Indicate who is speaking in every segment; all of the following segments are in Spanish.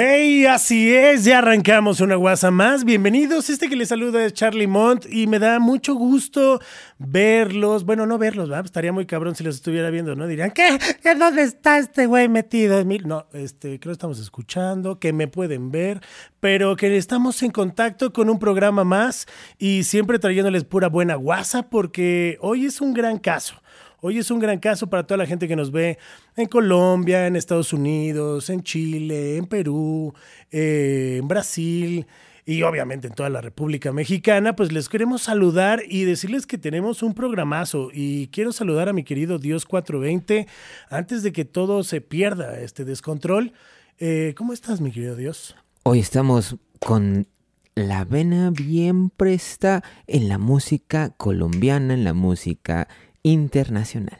Speaker 1: Hey, así es, ya arrancamos una guasa más. Bienvenidos, este que les saluda es Charlie Mont y me da mucho gusto verlos. Bueno, no verlos, ¿verdad? Estaría muy cabrón si los estuviera viendo, ¿no? Dirían, ¿qué? ¿Dónde está este güey metido? No, este, creo que estamos escuchando, que me pueden ver, pero que estamos en contacto con un programa más y siempre trayéndoles pura buena guasa porque hoy es un gran caso. Hoy es un gran caso para toda la gente que nos ve en Colombia, en Estados Unidos, en Chile, en Perú, eh, en Brasil y obviamente en toda la República Mexicana, pues les queremos saludar y decirles que tenemos un programazo y quiero saludar a mi querido Dios 420 antes de que todo se pierda este descontrol. Eh, ¿Cómo estás, mi querido Dios?
Speaker 2: Hoy estamos con la vena bien presta en la música colombiana, en la música internacional.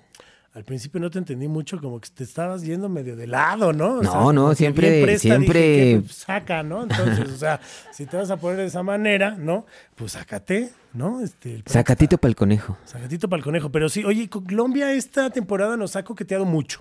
Speaker 1: Al principio no te entendí mucho, como que te estabas yendo medio de lado, ¿no?
Speaker 2: no, no, siempre, siempre.
Speaker 1: saca, ¿no? Entonces, o sea, si te vas a poner de esa manera, ¿no? Pues sácate, ¿no?
Speaker 2: Este, Sacatito para el conejo.
Speaker 1: Sacatito para el conejo. Pero sí, oye, Colombia esta temporada nos ha coqueteado mucho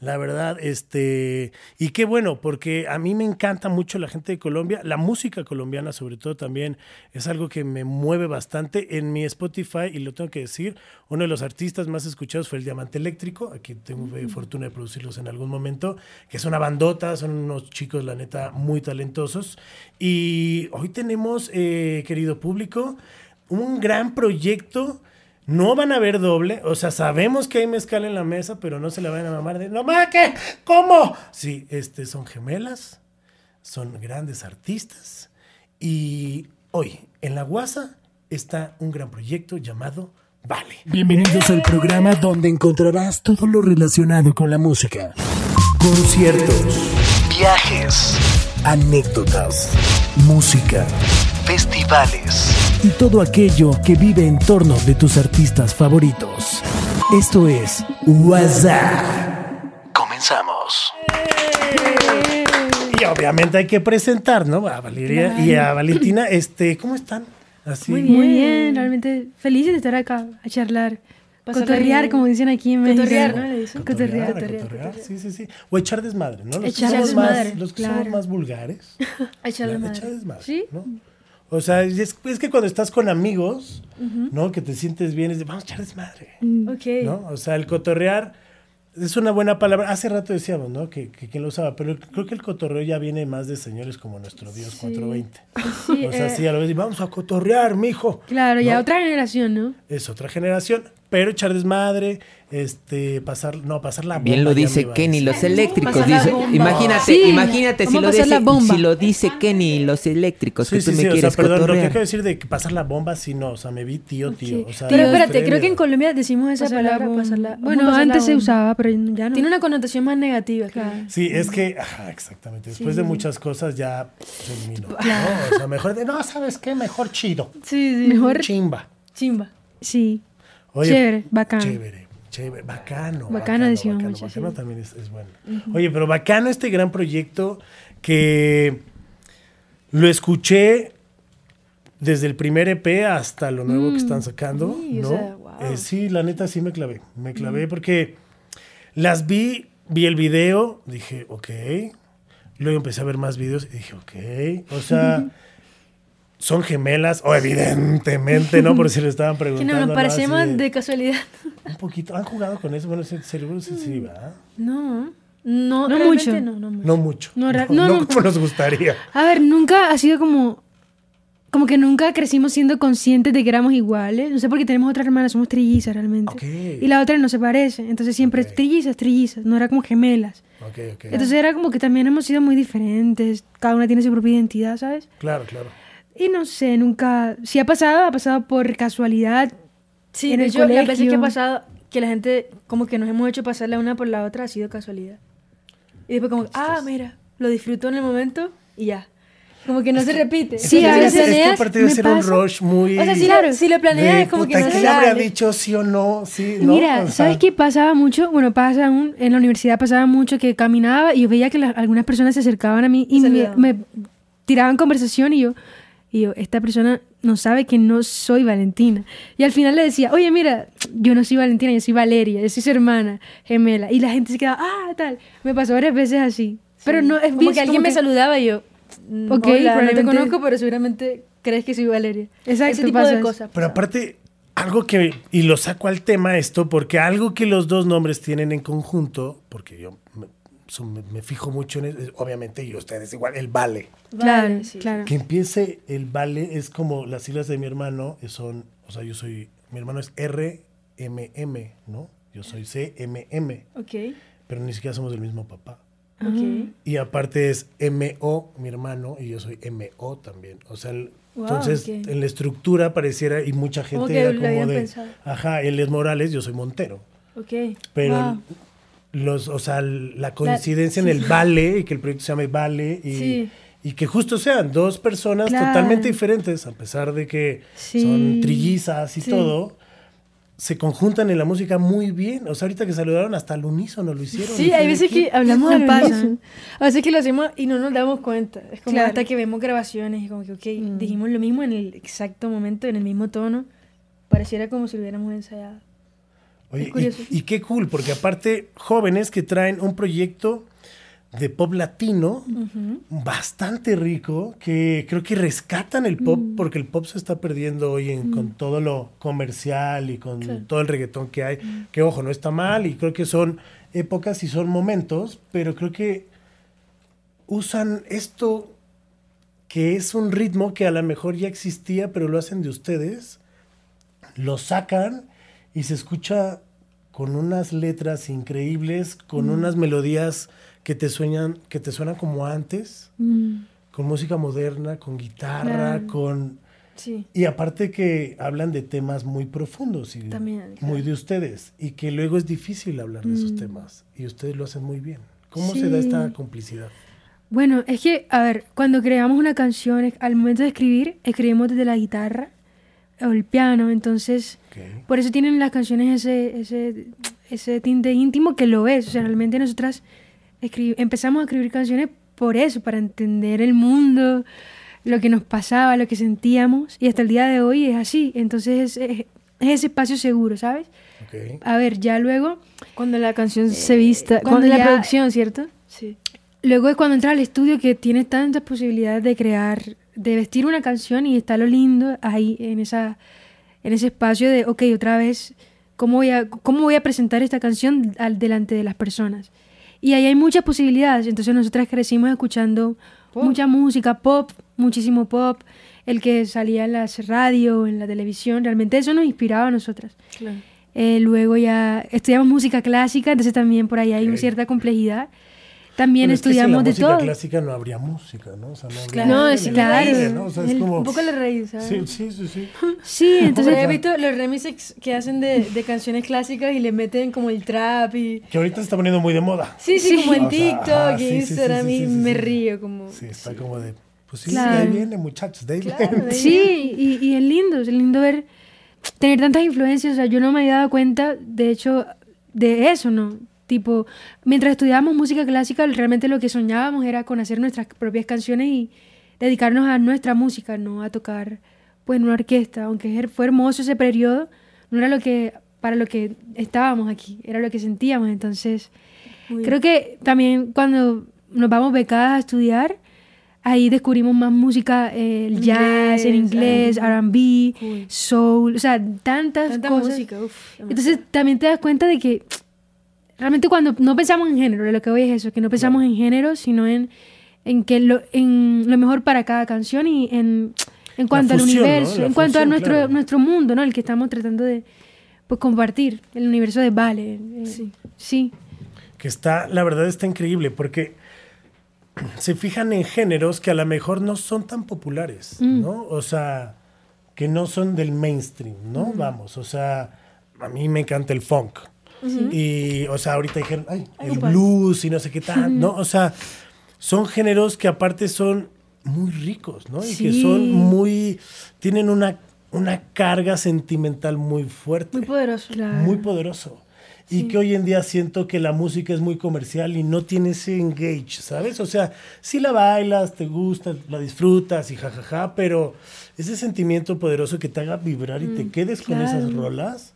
Speaker 1: la verdad, este, y qué bueno, porque a mí me encanta mucho la gente de Colombia, la música colombiana sobre todo también es algo que me mueve bastante. En mi Spotify, y lo tengo que decir, uno de los artistas más escuchados fue el Diamante Eléctrico, aquí tengo fortuna de producirlos en algún momento, que es una bandota, son unos chicos, la neta, muy talentosos, y hoy tenemos, eh, querido público, un gran proyecto no van a ver doble, o sea, sabemos que hay mezcal en la mesa, pero no se la van a mamar de, no más, ¿qué? ¿Cómo? Sí, este, son gemelas, son grandes artistas y hoy en La Guasa está un gran proyecto llamado Vale.
Speaker 3: Bienvenidos al programa donde encontrarás todo lo relacionado con la música. Conciertos, viajes, anécdotas, música, festivales y todo aquello que vive en torno de tus artistas favoritos. Esto es WhatsApp. Comenzamos.
Speaker 1: Y obviamente hay que presentar, ¿no? A Valeria y a Valentina. Este, ¿cómo están?
Speaker 4: Así. Muy bien, Muy bien, realmente felices de estar acá a charlar. Cotorrear, como dicen aquí en México. Cotorrear,
Speaker 1: ¿no? Cotorrear, cotorrear, Sí, sí, sí. O echar desmadre, ¿no? Los echar desmadre. Más, los que somos más vulgares.
Speaker 4: echar desmadre. Echar desmadre. Sí.
Speaker 1: ¿no? O sea, es, que cuando estás con amigos, ¿no? Que te sientes bien, es de, vamos a echar desmadre.
Speaker 4: Mm. Ok.
Speaker 1: ¿No? O sea, el cotorrear es una buena palabra. Hace rato decíamos, ¿no? Que, que quien lo usaba, pero creo que el cotorreo ya viene más de señores como nuestro Dios 420. Sí, o sea, eh, sí, a lo mejor vamos a cotorrear, mijo.
Speaker 4: Claro, ya otra generación, ¿no?
Speaker 1: Es otra generación, pero echar desmadre, este, pasar, no, pasar la bomba.
Speaker 2: Bien lo dice Kenny, los eléctricos. Dice, imagínate, imagínate si lo, dice, si lo dice Kenny, los eléctricos, que tú me quieres o sea, perdón, lo que
Speaker 1: quiero decir de pasar la bomba, sí, no, o sea, me vi tío, tío. O sea,
Speaker 4: pero espérate, creo que en Colombia decimos esa palabra, pasarla. Bueno, antes se usaba, pero ya no. Tiene una connotación más negativa. Claro.
Speaker 1: Sí, es que, ajá, exactamente, después de muchas cosas ya se eliminó. ¿no? O sea, mejor de, no, ¿sabes qué? Mejor chido.
Speaker 4: Sí, sí. Mejor.
Speaker 1: Chimba.
Speaker 4: Chimba. Sí. Oye, chévere, bacán.
Speaker 1: Chévere. Chévere, bacano.
Speaker 4: Bacano, decimos mucho.
Speaker 1: Bacano también es, bueno. Oye, pero bacano este gran proyecto que lo escuché desde el primer EP hasta lo nuevo que mm, están sacando, sí, ¿no? Eh, sí, la neta sí me clavé. Me clavé porque las vi, vi el video, dije, ok. Luego empecé a ver más videos y dije, ok. O sea. son gemelas, o evidentemente, ¿no? Por si le estaban preguntando.
Speaker 4: Que no, nos parecemos de, casualidad.
Speaker 1: Un poquito. ¿Han jugado con eso? Bueno, seguro sí, sí, ¿verdad?
Speaker 4: No. No, no mucho.
Speaker 1: No, no mucho. No mucho. No, no, como nos gustaría.
Speaker 4: A ver, nunca ha sido como... Como que nunca crecimos siendo conscientes de que éramos iguales. No sé por qué tenemos otra hermana, somos trillizas realmente. Y la otra no se parece. Entonces siempre trillizas, trillizas. No era como gemelas. Entonces era como que también hemos sido muy diferentes. Cada una tiene su propia identidad, ¿sabes?
Speaker 1: Claro, claro.
Speaker 4: Y no sé, nunca. Si ha pasado, ha pasado por casualidad.
Speaker 5: Sí, en el yo, las veces que ha pasado, que la gente, como que nos hemos hecho pasar la una por la otra, ha sido casualidad. Y después, como, ah, mira, lo disfruto en el momento y ya. Como que no se repite.
Speaker 4: Sí, a veces.
Speaker 1: Es que aparte de ser un rush muy.
Speaker 5: O sea, si, claro, si lo planeas, es como que no
Speaker 1: se le habría dicho sí o no? Sí, ¿no?
Speaker 4: Mira, ¿sabes qué pasaba mucho? Bueno, pasa aún, en la universidad pasaba mucho que caminaba y yo veía que algunas personas se acercaban a mí y me, tiraban conversación y yo, y yo, esta persona no sabe que no soy Valentina. Y al final le decía, oye, mira, yo no soy Valentina, yo soy Valeria, yo soy su hermana gemela. Y la gente se quedaba, ah, tal. Me pasó varias veces así. Pero no, es
Speaker 5: como que alguien me saludaba y yo, ok, pero no te conozco, pero seguramente crees que soy Valeria.
Speaker 4: Exacto, Ese tipo de cosas.
Speaker 1: Pero aparte, algo que, y lo saco al tema esto, porque algo que los dos nombres tienen en conjunto, porque yo me, fijo mucho en, obviamente, y ustedes igual, el vale.
Speaker 4: Claro, claro.
Speaker 1: Que empiece el vale es como las siglas de mi hermano, son, o sea, yo soy, mi hermano es RMM, ¿no? Yo soy CMM.
Speaker 5: Ok.
Speaker 1: Pero ni siquiera somos del mismo papá.
Speaker 5: Ok.
Speaker 1: Y aparte es MO, mi hermano, y yo soy MO también. O sea, entonces en la estructura pareciera, y mucha gente era como de, ajá, él es Morales, yo soy Montero.
Speaker 5: Ok.
Speaker 1: Pero los, o sea, la coincidencia en el vale y que el proyecto se llame Vale y, y que justo sean dos personas totalmente diferentes, a pesar de que son trillizas y todo, se conjuntan en la música muy bien. O sea, ahorita que saludaron hasta al unísono lo hicieron.
Speaker 5: Sí, hay veces que hablamos de unísono. A veces que lo hacemos y no nos damos cuenta. Es como hasta que vemos grabaciones y como que, ok, mm. dijimos lo mismo en el exacto momento, en el mismo tono. Pareciera como si lo hubiéramos ensayado.
Speaker 1: Oye, y, qué cool, porque aparte, jóvenes que traen un proyecto de pop latino bastante rico, que creo que rescatan el pop, mm. porque el pop se está perdiendo hoy en, con mm. todo lo comercial y con todo el reggaetón que hay, mm. que ojo, no está mal, y creo que son épocas y son momentos, pero creo que usan esto que es un ritmo que a lo mejor ya existía, pero lo hacen de ustedes, lo sacan y se escucha con unas letras increíbles, con mm. unas melodías que te sueñan, que te suenan como antes, mm. con música moderna, con guitarra, con
Speaker 5: sí.
Speaker 1: y aparte que hablan de temas muy profundos y muy de ustedes y que luego es difícil hablar de esos mm. temas y ustedes lo hacen muy bien. ¿Cómo se da esta complicidad?
Speaker 4: Bueno, es que, a ver, cuando creamos una canción, al momento de escribir, escribimos desde la guitarra o el piano, entonces por eso tienen las canciones ese, ese, ese tinte íntimo que lo es, o sea, realmente nosotras empezamos a escribir canciones por eso, para entender el mundo, lo que nos pasaba, lo que sentíamos, y hasta el día de hoy es así, entonces es, ese espacio seguro, ¿sabes? A ver, ya luego...
Speaker 5: Cuando la canción se vista, cuando, la producción, ¿cierto?
Speaker 4: Sí. Luego es cuando entra al estudio que tiene tantas posibilidades de crear de vestir una canción y está lo lindo ahí en, esa, en ese espacio de, ok, otra vez, ¿cómo voy a, cómo voy a presentar esta canción al, delante de las personas? Y ahí hay muchas posibilidades, entonces nosotras crecimos escuchando mucha música, pop, muchísimo pop, el que salía en la radio, en la televisión, realmente eso nos inspiraba a nosotras. Eh, luego ya estudiamos música clásica, entonces también por ahí hay una cierta complejidad. También estudiamos de todo. En
Speaker 1: clásica no habría música, ¿no? O sea, no,
Speaker 4: habría no, es claro.
Speaker 1: ¿no? O sea, es como...
Speaker 5: Un poco la raíz, ¿sabes?
Speaker 1: Sí, sí, sí. Sí,
Speaker 4: sí entonces
Speaker 5: he visto los remixes que hacen de, de, canciones clásicas y le meten como el trap y...
Speaker 1: Que ahorita se está poniendo muy de moda.
Speaker 5: Sí, sí, como en TikTok y Instagram y me río como...
Speaker 1: Sí, está como de... Pues sí, claro. de ahí viene, muchachos, de ahí viene.
Speaker 4: Sí, y, y es lindo, es lindo ver... Tener tantas influencias, o sea, yo no me había dado cuenta, de hecho, de eso, ¿no? Tipo, mientras estudiábamos música clásica, realmente lo que soñábamos era con hacer nuestras propias canciones y dedicarnos a nuestra música, no a tocar pues en una orquesta. Aunque fue hermoso ese periodo, no era lo que para lo que estábamos aquí, era lo que sentíamos. Entonces, creo que también cuando nos vamos becadas a estudiar, ahí descubrimos más música, eh, el jazz, en inglés, RB, soul, o sea, tantas
Speaker 5: Tanta
Speaker 4: cosas.
Speaker 5: Música,
Speaker 4: Entonces también te das cuenta de que realmente cuando no pensamos en género, lo que voy es eso, que no pensamos en género, sino en, en, que lo, en lo mejor para cada canción y en, en cuanto al universo, en cuanto a nuestro, nuestro mundo, ¿no? El que estamos tratando de pues, compartir, el universo de Vale. Eh, sí. sí.
Speaker 1: Que está, la verdad está increíble, porque se fijan en géneros que a lo mejor no son tan populares, mm. ¿no? O sea, que no son del mainstream, ¿no? Mm. Vamos, o sea, a mí me encanta el funk. Y, o sea, ahorita dijeron, ay, el blues y no sé qué tal, ¿no? O sea, son géneros que aparte son muy ricos, ¿no? Y que son muy, tienen una, una carga sentimental muy fuerte.
Speaker 5: Muy poderoso.
Speaker 1: Muy poderoso. Y que hoy en día siento que la música es muy comercial y no tiene ese engage, ¿sabes? O sea, si la bailas, te gusta, la disfrutas y jajaja, pero ese sentimiento poderoso que te haga vibrar y te mm, quedes con esas rolas,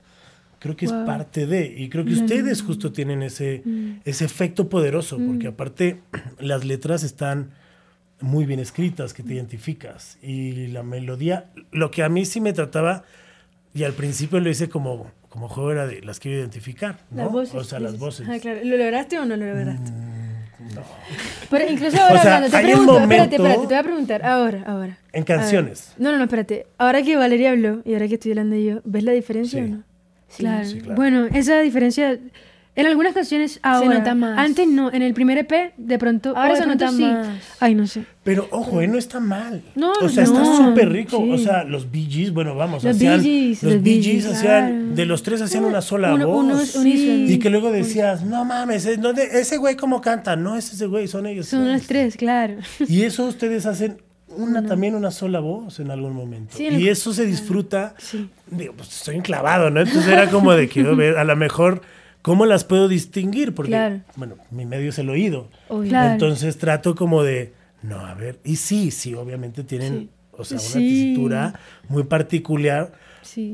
Speaker 1: creo que es parte de, y creo que ustedes justo tienen ese, mm. ese efecto poderoso, porque mm. aparte las letras están muy bien escritas, que te identificas, y la melodía, lo que a mí sí me trataba, y al principio lo hice como, como juego era de las quiero identificar, ¿no?
Speaker 4: Las voces,
Speaker 1: o sea, las voces.
Speaker 4: Ah, claro. ¿Lo lograste o no lo lograste?
Speaker 1: Mm, no.
Speaker 4: Pero incluso ahora, cuando te pregunto, espérate, espérate, te voy a preguntar, ahora, ahora.
Speaker 1: En canciones.
Speaker 4: No, no, no, espérate. Ahora que Valeria habló y ahora que estoy hablando yo, ¿ves la diferencia o no?
Speaker 5: Claro. Bueno, esa diferencia en algunas canciones ahora.
Speaker 4: Se nota más.
Speaker 5: Antes no, en el primer EP de pronto.
Speaker 4: Ahora se nota más.
Speaker 5: Ay, no sé.
Speaker 1: Pero ojo, eh, no está mal. No, O sea, está súper rico. O sea, los Bee Gees, bueno, vamos, los hacían. Bee Gees, los Bee Gees hacían. De los tres hacían una sola voz. y que luego decías, no mames, ese güey cómo canta. No es ese güey, son ellos.
Speaker 5: Son los tres, claro.
Speaker 1: Y eso ustedes hacen una también una sola voz en algún momento. y eso se disfruta. Digo, pues estoy enclavado, ¿no? Entonces era como de quiero ver, a lo mejor, ¿cómo las puedo distinguir? Porque, bueno, mi medio es el oído. Entonces trato como de, no, a ver, y sí, sí, obviamente tienen, o sea, una tesitura muy particular,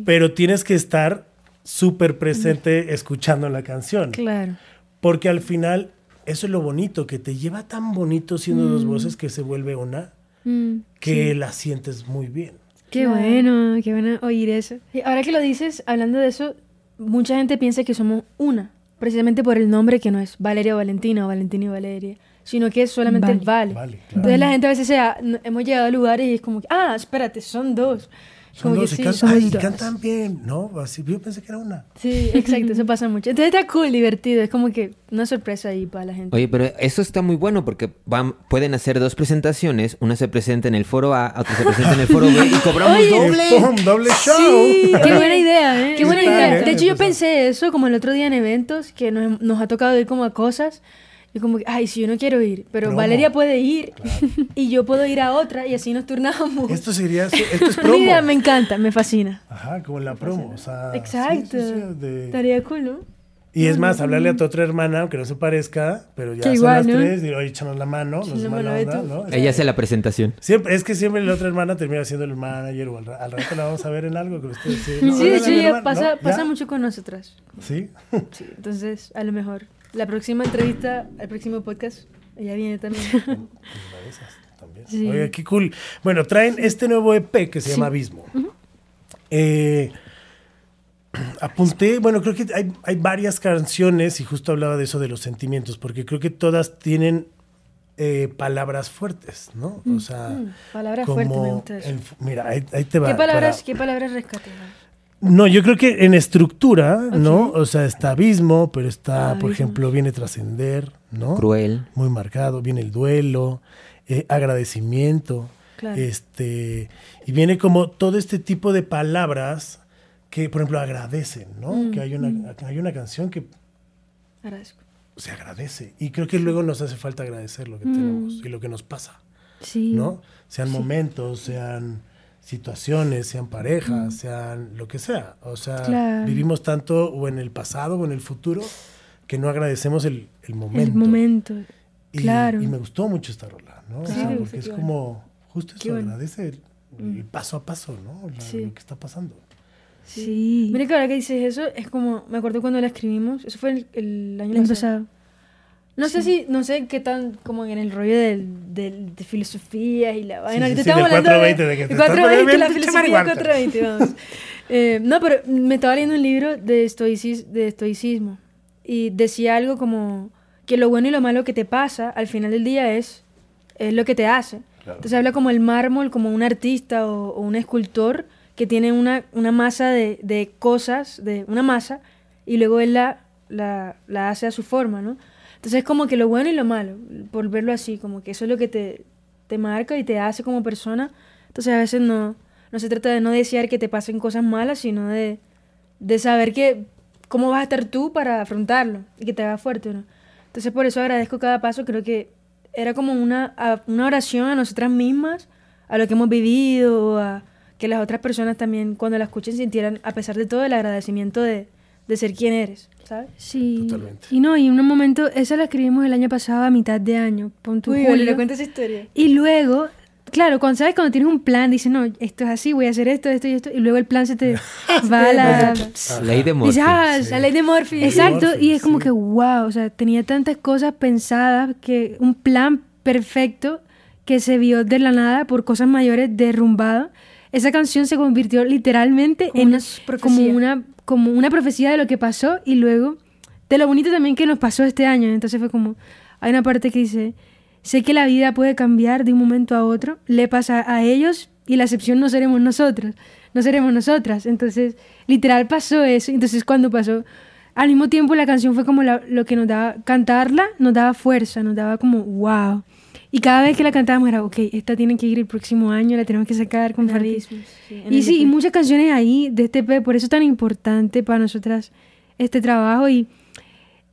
Speaker 1: pero tienes que estar súper presente escuchando la canción.
Speaker 5: Claro.
Speaker 1: Porque al final, eso es lo bonito, que te lleva tan bonito siendo dos mm. voces que se vuelve una Mm, que la sientes muy bien.
Speaker 5: Qué bueno, qué bueno oír eso. ahora que lo dices, hablando de eso, mucha gente piensa que somos una, precisamente por el nombre que no es Valeria o Valentina o Valentina y Valeria, sino que es solamente el Vale. Entonces la gente a veces sea, hemos llegado a lugares y es como, ah, espérate, son dos.
Speaker 1: Son dos y, cantan, cantan bien, ¿no? Así, yo pensé que era una.
Speaker 5: Sí, exacto, eso pasa mucho. Entonces está cool, divertido, es como que una sorpresa ahí para la gente.
Speaker 2: Oye, pero eso está muy bueno porque van, pueden hacer dos presentaciones, una se presenta en el foro A, otra se presenta en el foro B y cobramos doble.
Speaker 1: doble show.
Speaker 5: qué buena idea, ¿eh? Qué buena idea. De hecho, yo pensé eso como el otro día en eventos, que nos, nos ha tocado ir como a cosas y como que, ay, si yo no quiero ir, pero Valeria puede ir y yo puedo ir a otra y así nos turnamos.
Speaker 1: Esto sería, esto es promo. Mira,
Speaker 5: me encanta, me fascina.
Speaker 1: Ajá, como la promo, o sea.
Speaker 5: Exacto. Estaría cool, ¿no?
Speaker 1: Y es más, hablarle a tu otra hermana, aunque no se parezca, pero ya son las tres, y oye, échanos la mano, nos mala onda, ¿no?
Speaker 2: Ella hace la presentación.
Speaker 1: Siempre, es que siempre la otra hermana termina siendo el manager o al, rato la vamos a ver en algo que ustedes
Speaker 5: sí, sí, de hecho, pasa, pasa mucho con nosotras.
Speaker 1: ¿Sí?
Speaker 5: Sí, entonces, a lo mejor. La próxima entrevista, el próximo podcast, ella viene también.
Speaker 1: también. Oye, qué cool. Bueno, traen este nuevo EP que se llama Abismo. eh, apunté, bueno, creo que hay, hay, varias canciones y justo hablaba de eso de los sentimientos, porque creo que todas tienen eh, palabras fuertes, ¿no? O sea,
Speaker 5: mm, palabras fuertes,
Speaker 1: mira, ahí, te va.
Speaker 5: ¿Qué palabras, ¿qué palabras rescatas?
Speaker 1: No, yo creo que en estructura, ¿no? O sea, está abismo, pero está, por ejemplo, viene trascender, ¿no?
Speaker 2: Cruel.
Speaker 1: Muy marcado, viene el duelo, eh, agradecimiento, este, y viene como todo este tipo de palabras que, por ejemplo, agradecen, ¿no? Mm, que hay una, mm. hay una canción que
Speaker 5: Agradezco.
Speaker 1: se agradece. Y creo que luego nos hace falta agradecer lo que mm. tenemos y lo que nos pasa. Sí. ¿No? Sean momentos, sean situaciones, sean parejas, sean lo que sea. O sea, vivimos tanto o en el pasado o en el futuro que no agradecemos el, el momento.
Speaker 5: El momento,
Speaker 1: y,
Speaker 5: claro.
Speaker 1: Y me gustó mucho esta rola, ¿no? o sea, porque es como, justo eso, agradece el, paso a paso, ¿no? Lo que está pasando.
Speaker 5: Sí. Mira que ahora que dices eso, es como, me acuerdo cuando la escribimos, eso fue el, el año pasado. No sé si, no sé qué tan como en el rollo del, del, de filosofía y la vaina.
Speaker 1: Sí, sí, estamos hablando 420, de, de que te 420,
Speaker 5: la filosofía 420, vamos. eh, no, pero me estaba leyendo un libro de, estoicis, de estoicismo y decía algo como que lo bueno y lo malo que te pasa al final del día es, es lo que te hace. Entonces habla como el mármol, como un artista o, o un escultor que tiene una, una masa de, de, cosas, de una masa, y luego él la, la, la hace a su forma, ¿no? Entonces es como que lo bueno y lo malo, por verlo así, como que eso es lo que te, te marca y te hace como persona. Entonces a veces no, no se trata de no desear que te pasen cosas malas, sino de, de saber que cómo vas a estar tú para afrontarlo y que te haga fuerte, ¿no? Entonces por eso agradezco cada paso, creo que era como una, una oración a nosotras mismas, a lo que hemos vivido, a que las otras personas también cuando la escuchen sintieran, a pesar de todo, el agradecimiento de, de ser quien eres. ¿Sabes? Sí. Totalmente. Y no, y en un momento, esa la escribimos el año pasado a mitad de año.
Speaker 4: Pon tu Uy, le cuento esa historia.
Speaker 5: Y luego,
Speaker 4: claro, cuando sabes, cuando tienes un plan, dices, no, esto es así, voy a hacer esto, esto y esto, y luego el plan se te va a la...
Speaker 2: ley de Murphy.
Speaker 4: ah, la ley de Murphy. Exacto, y es como que, wow, o sea, tenía tantas cosas pensadas que un plan perfecto que se vio de la nada por cosas mayores derrumbado. Esa canción se convirtió literalmente en una como una, como una profecía de lo que pasó y luego de lo bonito también que nos pasó este año. Entonces fue como, hay una parte que dice, sé que la vida puede cambiar de un momento a otro, le pasa a ellos y la excepción no seremos nosotros, no seremos nosotras. Entonces, literal pasó eso. Entonces, cuando pasó, al mismo tiempo la canción fue como lo que nos daba, cantarla nos daba fuerza, nos daba como, wow. Y cada vez que la cantábamos era, ok, esta tiene que ir el próximo año, la tenemos que sacar con Farid. y sí, y muchas canciones ahí de este P, por eso es tan importante para nosotras este trabajo. Y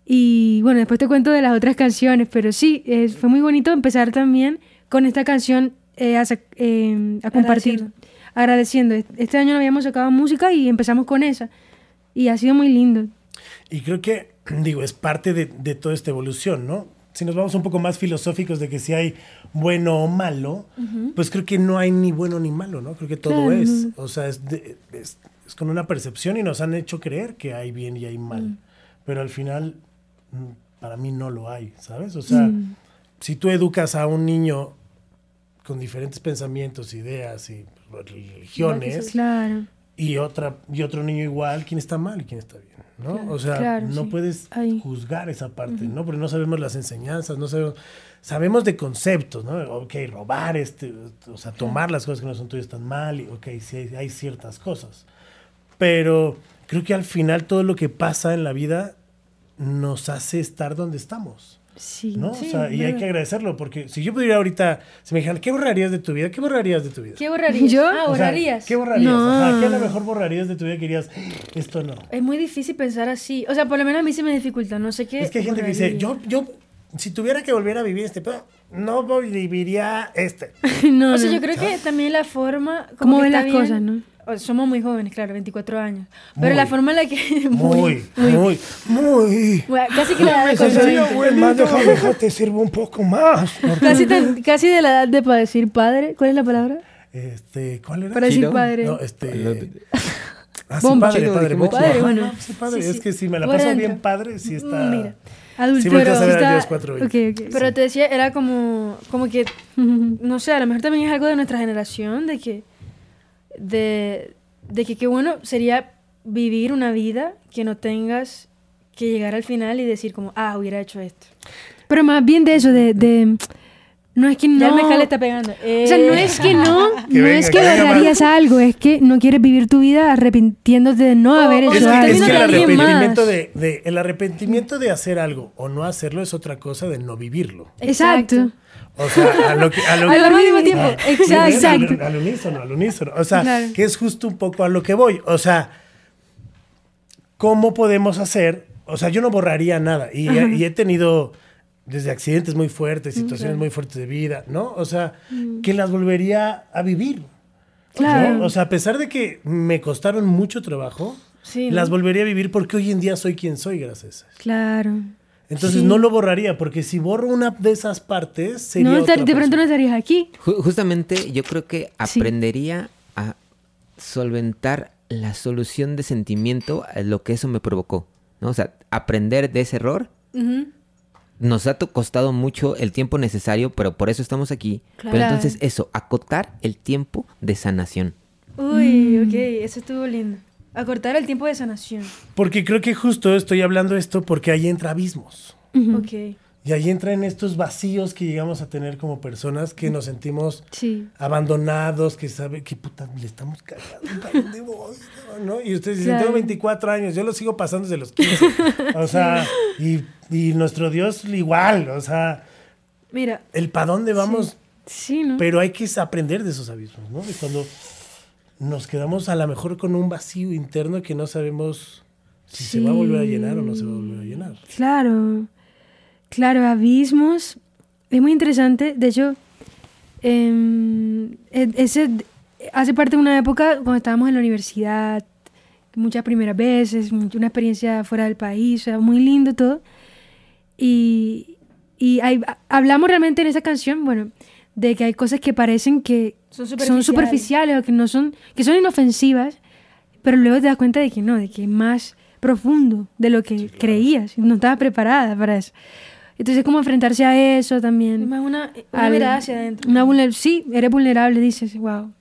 Speaker 4: y bueno, después te cuento de las otras canciones, pero sí, fue muy bonito empezar también con esta canción eh, a, eh, a, compartir, agradeciendo. Este año no habíamos sacado música y empezamos con esa. Y ha sido muy lindo.
Speaker 1: Y creo que, digo, es parte de, de toda esta evolución, ¿no? Si nos vamos un poco más filosóficos de que si hay bueno o malo, pues creo que no hay ni bueno ni malo, ¿no? Creo que todo es. O sea, es, es, con una percepción y nos han hecho creer que hay bien y hay mal. Mm. Pero al final para mí no lo hay, ¿sabes? O sea, si tú educas a un niño con diferentes pensamientos, ideas y religiones, y otra y otro niño igual, ¿quién está mal y quién está bien? ¿No? o sea, no puedes juzgar esa parte, ¿no? Porque no sabemos las enseñanzas, no sabemos sabemos de conceptos, ¿no? Ok, robar, este, o sea, tomar las cosas que no son tuyas tan mal, y ok, sí hay, hay ciertas cosas. Pero creo que al final todo lo que pasa en la vida nos hace estar donde estamos. Sí, ¿no? o sea, y hay que agradecerlo, porque si yo pudiera ahorita, si me dijeran, ¿qué borrarías de tu vida? ¿Qué borrarías de tu vida?
Speaker 5: ¿Qué borrarías? ¿Yo? Ah,
Speaker 1: borrarías. ¿Qué borrarías? No. ¿qué a lo mejor borrarías de tu vida que dirías, esto no?
Speaker 5: Es muy difícil pensar así. O sea, por lo menos a mí se me dificulta, no sé qué.
Speaker 1: Es que hay gente que dice, yo, yo, si tuviera que volver a vivir este pero no viviría este.
Speaker 5: no, o sea, yo creo que también la forma...
Speaker 4: Como ven las cosas, ¿no?
Speaker 5: Somos muy jóvenes, claro, 24 años. Pero la forma en la que...
Speaker 1: Muy, muy, muy.
Speaker 5: casi que la
Speaker 1: edad de déjame, te sirvo un poco más.
Speaker 5: Casi, casi de la edad de para decir padre. ¿Cuál es la palabra?
Speaker 1: Este, ¿cuál era?
Speaker 5: Para decir padre.
Speaker 1: No, este... Ah, sí, padre, padre, padre, bueno. Sí, padre. es que si me la paso bien padre, sí está... Mira.
Speaker 5: Adulto, sí, pero, está... cuatro okay, okay, pero te decía, era como, como que, no sé, a lo mejor también es algo de nuestra generación, de que de, de que qué bueno sería vivir una vida que no tengas que llegar al final y decir como, ah, hubiera hecho esto.
Speaker 4: Pero más bien de eso, de... de no es que no...
Speaker 5: Ya el está pegando.
Speaker 4: O sea, no es que no, no es que borrarías algo, es que no quieres vivir tu vida arrepintiéndote de no haber hecho algo.
Speaker 1: Es que el arrepentimiento de, de, el arrepentimiento de hacer algo o no hacerlo es otra cosa de no vivirlo.
Speaker 4: Exacto.
Speaker 1: O sea, a lo que... A lo
Speaker 5: al mismo tiempo.
Speaker 1: exacto. Al, unísono, al unísono. O sea, que es justo un poco a lo que voy. O sea, ¿cómo podemos hacer? O sea, yo no borraría nada. Y, he tenido desde accidentes muy fuertes, situaciones muy fuertes de vida, ¿no? O sea, mm. que las volvería a vivir. Claro. O sea, a pesar de que me costaron mucho trabajo, las volvería a vivir porque hoy en día soy quien soy gracias a eso.
Speaker 4: Claro.
Speaker 1: Entonces no lo borraría, porque si borro una de esas partes, sería.
Speaker 4: No, de pronto no estarías aquí.
Speaker 2: justamente yo creo que aprendería a solventar la solución de sentimiento a lo que eso me provocó. ¿no? O sea, aprender de ese error. Nos ha costado mucho el tiempo necesario, pero por eso estamos aquí. Pero entonces eso, acotar el tiempo de sanación.
Speaker 5: Uy, mm. ok, eso estuvo lindo. Acortar el tiempo de sanación.
Speaker 1: Porque creo que justo estoy hablando esto porque ahí entra abismos.
Speaker 5: Ok.
Speaker 1: Y ahí entra en estos vacíos que llegamos a tener como personas que nos sentimos abandonados, que sabe que puta, le estamos cagando, ¿para dónde voy? ¿no? Y ustedes dicen, tengo 24 años, yo lo sigo pasando desde los 15. o sea, y, y, nuestro Dios igual, o sea,
Speaker 5: mira,
Speaker 1: el para dónde vamos.
Speaker 5: Sí, ¿no?
Speaker 1: Pero hay que aprender de esos abismos, ¿no? Y cuando nos quedamos a lo mejor con un vacío interno que no sabemos si se va a volver a llenar o no se va a volver a llenar.
Speaker 4: Claro, claro, abismos. Es muy interesante. De hecho, em, e, ese hace parte de una época cuando estábamos en la universidad, muchas primeras veces, una experiencia fuera del país, muy lindo todo. Y, y hablamos realmente en esa canción, bueno, de que hay cosas que parecen que son superficiales, o que no son, que son inofensivas, pero luego te das cuenta de que no, de que es más profundo de lo que creías. No estabas preparada para eso. Entonces, como enfrentarse a eso también.
Speaker 5: Más una, una mirada hacia adentro.
Speaker 4: Una sí, eres vulnerable, dices, wow.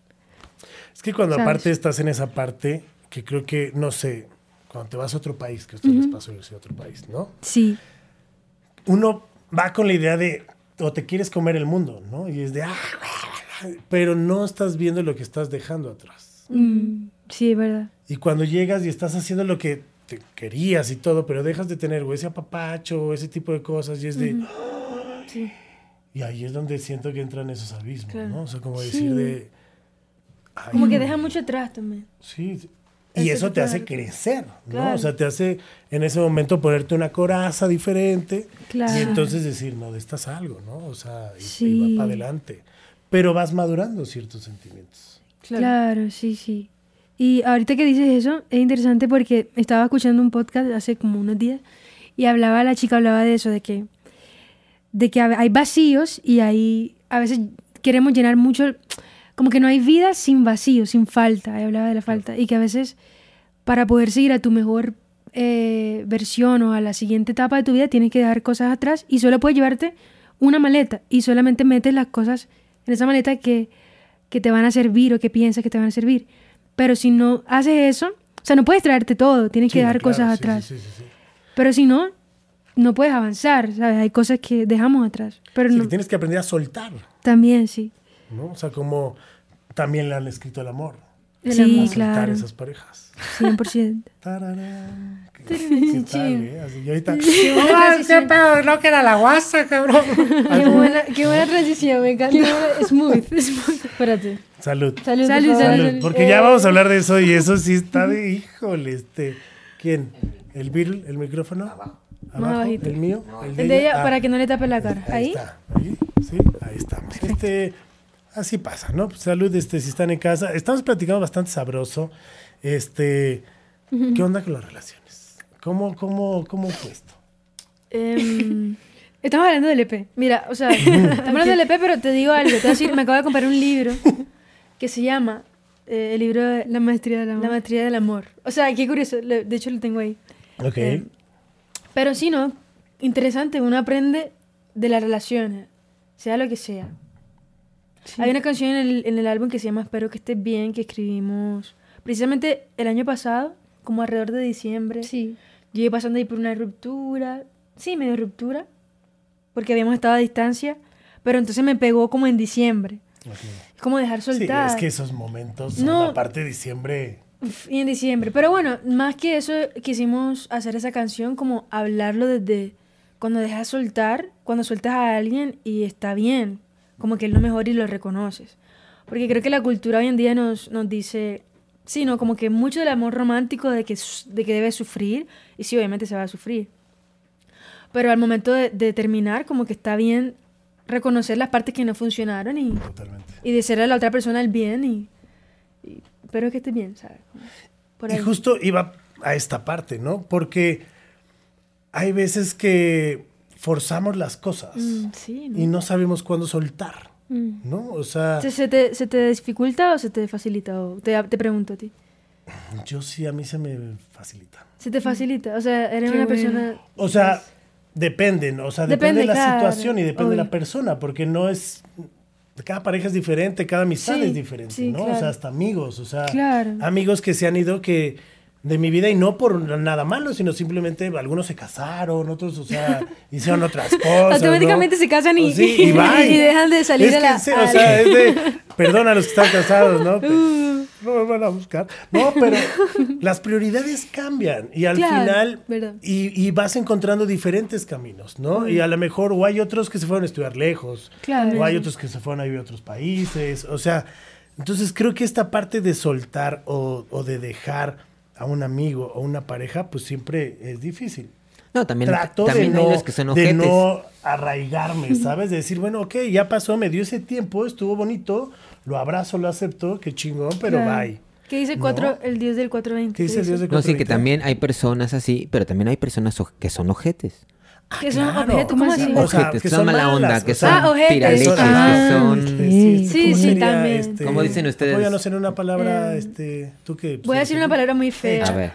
Speaker 1: Es que cuando aparte estás en esa parte, que creo que, no sé, cuando te vas a otro país, que esto les pasó a otro país, ¿no?
Speaker 4: Sí.
Speaker 1: Uno va con la idea de, o te quieres comer el mundo, ¿no? Y es de, ah, pero no estás viendo lo que estás dejando atrás.
Speaker 4: Mm, sí, verdad.
Speaker 1: Y cuando llegas y estás haciendo lo que te querías y todo, pero dejas de tener ese apapacho, ese tipo de cosas, y es de... sí. Y ahí es donde siento que entran esos abismos, ¿no? O sea, como decir de...
Speaker 5: como que deja mucho atrás también.
Speaker 1: Sí, y eso te hace crecer, ¿no? O sea, te hace en ese momento ponerte una coraza diferente claro. y entonces decir, no, de estás algo, ¿no? O sea, y, va para adelante. Pero vas madurando ciertos sentimientos.
Speaker 4: Claro. sí, sí. Y ahorita que dices eso, es interesante porque estaba escuchando un podcast hace como unos días y hablaba, la chica hablaba de eso, de que, de que hay vacíos y hay, a veces queremos llenar mucho como que no hay vida sin vacío, sin falta, hablaba de la falta, y que a veces para poder seguir a tu mejor eh, versión o a la siguiente etapa de tu vida tienes que dejar cosas atrás y solo puedes llevarte una maleta y solamente metes las cosas en esa maleta que, que te van a servir o que piensas que te van a servir. Pero si no haces eso, o sea, no puedes traerte todo, tienes que dejar cosas atrás. Pero si no, no puedes avanzar, ¿sabes? Hay cosas que dejamos atrás. Pero no.
Speaker 1: tienes que aprender a soltar.
Speaker 4: También, sí.
Speaker 1: ¿No? O sea, como también le han escrito el amor.
Speaker 4: sí, claro.
Speaker 1: esas parejas.
Speaker 4: 100%.
Speaker 1: Tararán. ¿Qué, qué tal, eh? Así, y ahorita, ¡qué pedo! No que era la guasa, cabrón.
Speaker 5: qué, buena, qué buena transición, me encanta. smooth, smooth. Espérate.
Speaker 1: Salud.
Speaker 4: Salud, salud, salud,
Speaker 1: Porque ya vamos a hablar de eso y eso sí está de, híjole, este, ¿quién? ¿El Beatle, el micrófono? Abajo. Abajo, el mío,
Speaker 5: el de, ella, ah, para que no le tape la cara. Ahí.
Speaker 1: Ahí está, ahí, sí, ahí estamos. Este, así pasa, ¿no? Pues, salud, este, si están en casa. Estamos platicando bastante sabroso. Este, ¿qué onda con las relaciones? ¿Cómo, cómo, cómo fue esto?
Speaker 5: Em, estamos hablando del EP. Mira, o sea, estamos hablando del EP, pero te digo algo. Te voy a decir, me acabo de comprar un libro que se llama eh, el libro de
Speaker 4: La Maestría del Amor.
Speaker 5: La Maestría del Amor. O sea, qué curioso. De hecho, lo tengo ahí.
Speaker 1: Ok. Em,
Speaker 5: pero sí, ¿no? Interesante. Uno aprende de las relaciones, sea lo que sea. Hay una canción en el, en el, álbum que se llama Espero que estés bien, que escribimos precisamente el año pasado, como alrededor de diciembre.
Speaker 4: Sí.
Speaker 5: Llegué pasando ahí por una ruptura, sí, medio ruptura, porque habíamos estado a distancia, pero entonces me pegó como en diciembre. Es como dejar soltar.
Speaker 1: Sí, es que esos momentos, no, aparte de diciembre...
Speaker 5: Y en diciembre. Pero bueno, más que eso, quisimos hacer esa canción como hablarlo desde cuando dejas soltar, cuando sueltas a alguien y está bien como que es lo mejor y lo reconoces. Porque creo que la cultura hoy en día nos, nos dice, sí, no, como que mucho del amor romántico de que, de que debes sufrir, y sí, obviamente se va a sufrir. Pero al momento de, terminar, como que está bien reconocer las partes que no funcionaron y, y de ser a la otra persona el bien y, espero que esté bien, ¿sabes?
Speaker 1: y justo iba a esta parte, ¿no? Porque hay veces que forzamos las cosas mm, y no sabemos cuándo soltar, mm. ¿no? O sea...
Speaker 5: ¿Se, te, ¿Se, te, dificulta o se te facilita? O te, te, pregunto a ti.
Speaker 1: Yo sí, a mí se me facilita.
Speaker 5: ¿Se te facilita? O sea, eres una persona...
Speaker 1: O sea, dependen, o sea, depende, de la situación y depende de la persona, porque no es... Cada pareja es diferente, cada amistad es diferente, ¿no? O sea, hasta amigos, o sea, amigos que se han ido que de mi vida y no por nada malo, sino simplemente algunos se casaron, otros, o sea, hicieron otras cosas.
Speaker 5: Automáticamente se casan y, y, dejan de salir
Speaker 1: de
Speaker 5: la.
Speaker 1: o sea, es de. Perdona a los que están casados, ¿no? Uh. no me van a buscar. No, pero las prioridades cambian y al final. Y, y, vas encontrando diferentes caminos, ¿no? Y a lo mejor, o hay otros que se fueron a estudiar lejos, claro. o hay otros que se fueron a vivir a otros países, o sea. Entonces creo que esta parte de soltar o, o de dejar a un amigo o una pareja, pues siempre es difícil.
Speaker 2: No, también, Trato también
Speaker 1: de,
Speaker 2: no, que son
Speaker 1: de no arraigarme, ¿sabes? De decir, bueno, ok, ya pasó, me dio ese tiempo, estuvo bonito, lo abrazo, lo acepto, qué chingón, pero bye.
Speaker 5: ¿Qué dice cuatro, el 10 del 420?
Speaker 1: ¿Qué dice el 10 del 420?
Speaker 2: No, sí, que también hay personas así, pero también hay personas que son ojetes.
Speaker 5: Que son objetos, ¿cómo así?
Speaker 2: O sea, que, son, mala onda, que son
Speaker 5: ah,
Speaker 2: que
Speaker 5: son... Sí, sí, sí también.
Speaker 2: Este, ¿Cómo dicen ustedes?
Speaker 1: Voy a no ser una palabra, eh, este, ¿tú qué?
Speaker 5: Voy a decir una palabra muy fea.
Speaker 2: A ver.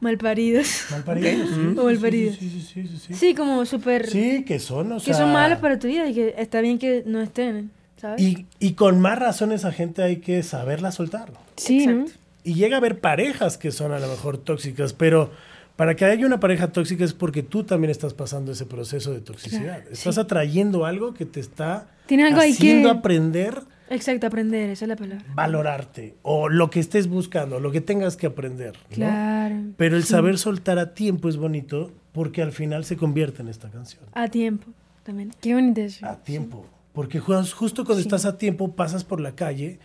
Speaker 5: Malparidos.
Speaker 1: Malparidos.
Speaker 5: o malparidos. Sí, sí, sí, sí, sí. como súper...
Speaker 1: Sí, que son, o sea...
Speaker 5: Que son malos para tu vida y que está bien que no estén, ¿sabes?
Speaker 1: Y, y con más razón esa gente hay que saberla soltar.
Speaker 4: Sí, Exacto.
Speaker 1: Y llega a haber parejas que son a lo mejor tóxicas, pero para que haya una pareja tóxica es porque tú también estás pasando ese proceso de toxicidad. estás atrayendo algo que te está haciendo aprender.
Speaker 5: Exacto, aprender, esa es la palabra.
Speaker 1: Valorarte o lo que estés buscando, lo que tengas que aprender.
Speaker 4: Claro.
Speaker 1: Pero el saber soltar a tiempo es bonito porque al final se convierte en esta canción.
Speaker 5: A tiempo también.
Speaker 4: Qué bonito eso.
Speaker 1: A tiempo. Porque justo cuando estás a tiempo pasas por la calle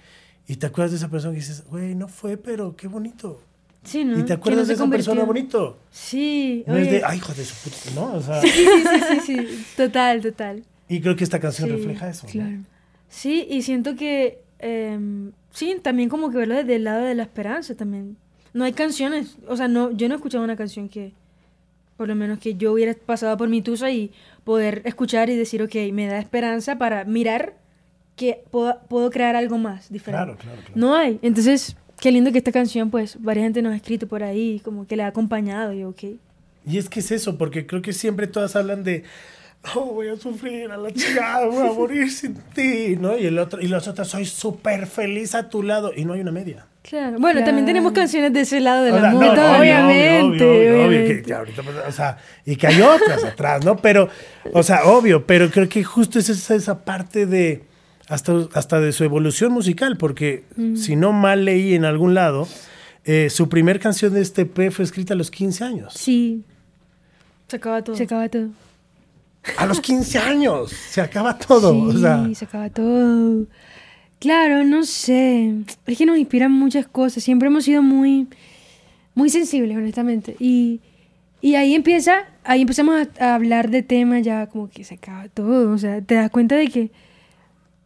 Speaker 1: y te acuerdas de esa persona y dices, güey, no fue, pero qué bonito.
Speaker 5: Sí, ¿no?
Speaker 1: ¿Y te acuerdas de esa persona bonito?
Speaker 5: Sí.
Speaker 1: No es de, ay, hijo de su puta, ¿no? O sea,
Speaker 5: sí, sí, sí, sí, sí, total, total.
Speaker 1: Y creo que esta canción refleja eso.
Speaker 5: Claro. Sí, y siento que, eh, sí, también como que verlo desde el lado de la esperanza también. No hay canciones, o sea, no, yo no he escuchado una canción que, por lo menos que yo hubiera pasado por mi tusa y poder escuchar y decir, ok, me da esperanza para mirar que puedo, puedo crear algo más diferente.
Speaker 1: Claro, claro, claro.
Speaker 5: No hay. Entonces, Qué lindo que esta canción, pues, varias gente nos ha escrito por ahí, como que le ha acompañado y ok.
Speaker 1: Y es que es eso, porque creo que siempre todas hablan de, oh, voy a sufrir a la chica, voy a morir sin ti, ¿no? Y, el otro, y los otros, soy súper feliz a tu lado, y no hay una media.
Speaker 5: Claro. Bueno, también tenemos canciones de ese lado de la música, obviamente. Obvio, obvio,
Speaker 1: que, ahorita, pues, o sea, y que hay otras atrás, ¿no? Pero, o sea, obvio, pero creo que justo es esa, esa parte de hasta, hasta de su evolución musical, porque mm. si no mal leí en algún lado, eh, su primer canción de este P fue escrita a los 15 años.
Speaker 5: Sí. Se acaba todo.
Speaker 4: Se acaba todo.
Speaker 1: A los 15 años se acaba todo.
Speaker 4: Sí, se acaba todo. Claro, no sé. Es que nos inspiran muchas cosas. Siempre hemos sido muy, muy sensibles, honestamente. Y, y ahí empieza, ahí empezamos a, a hablar de temas ya como que se acaba todo. O sea, te das cuenta de que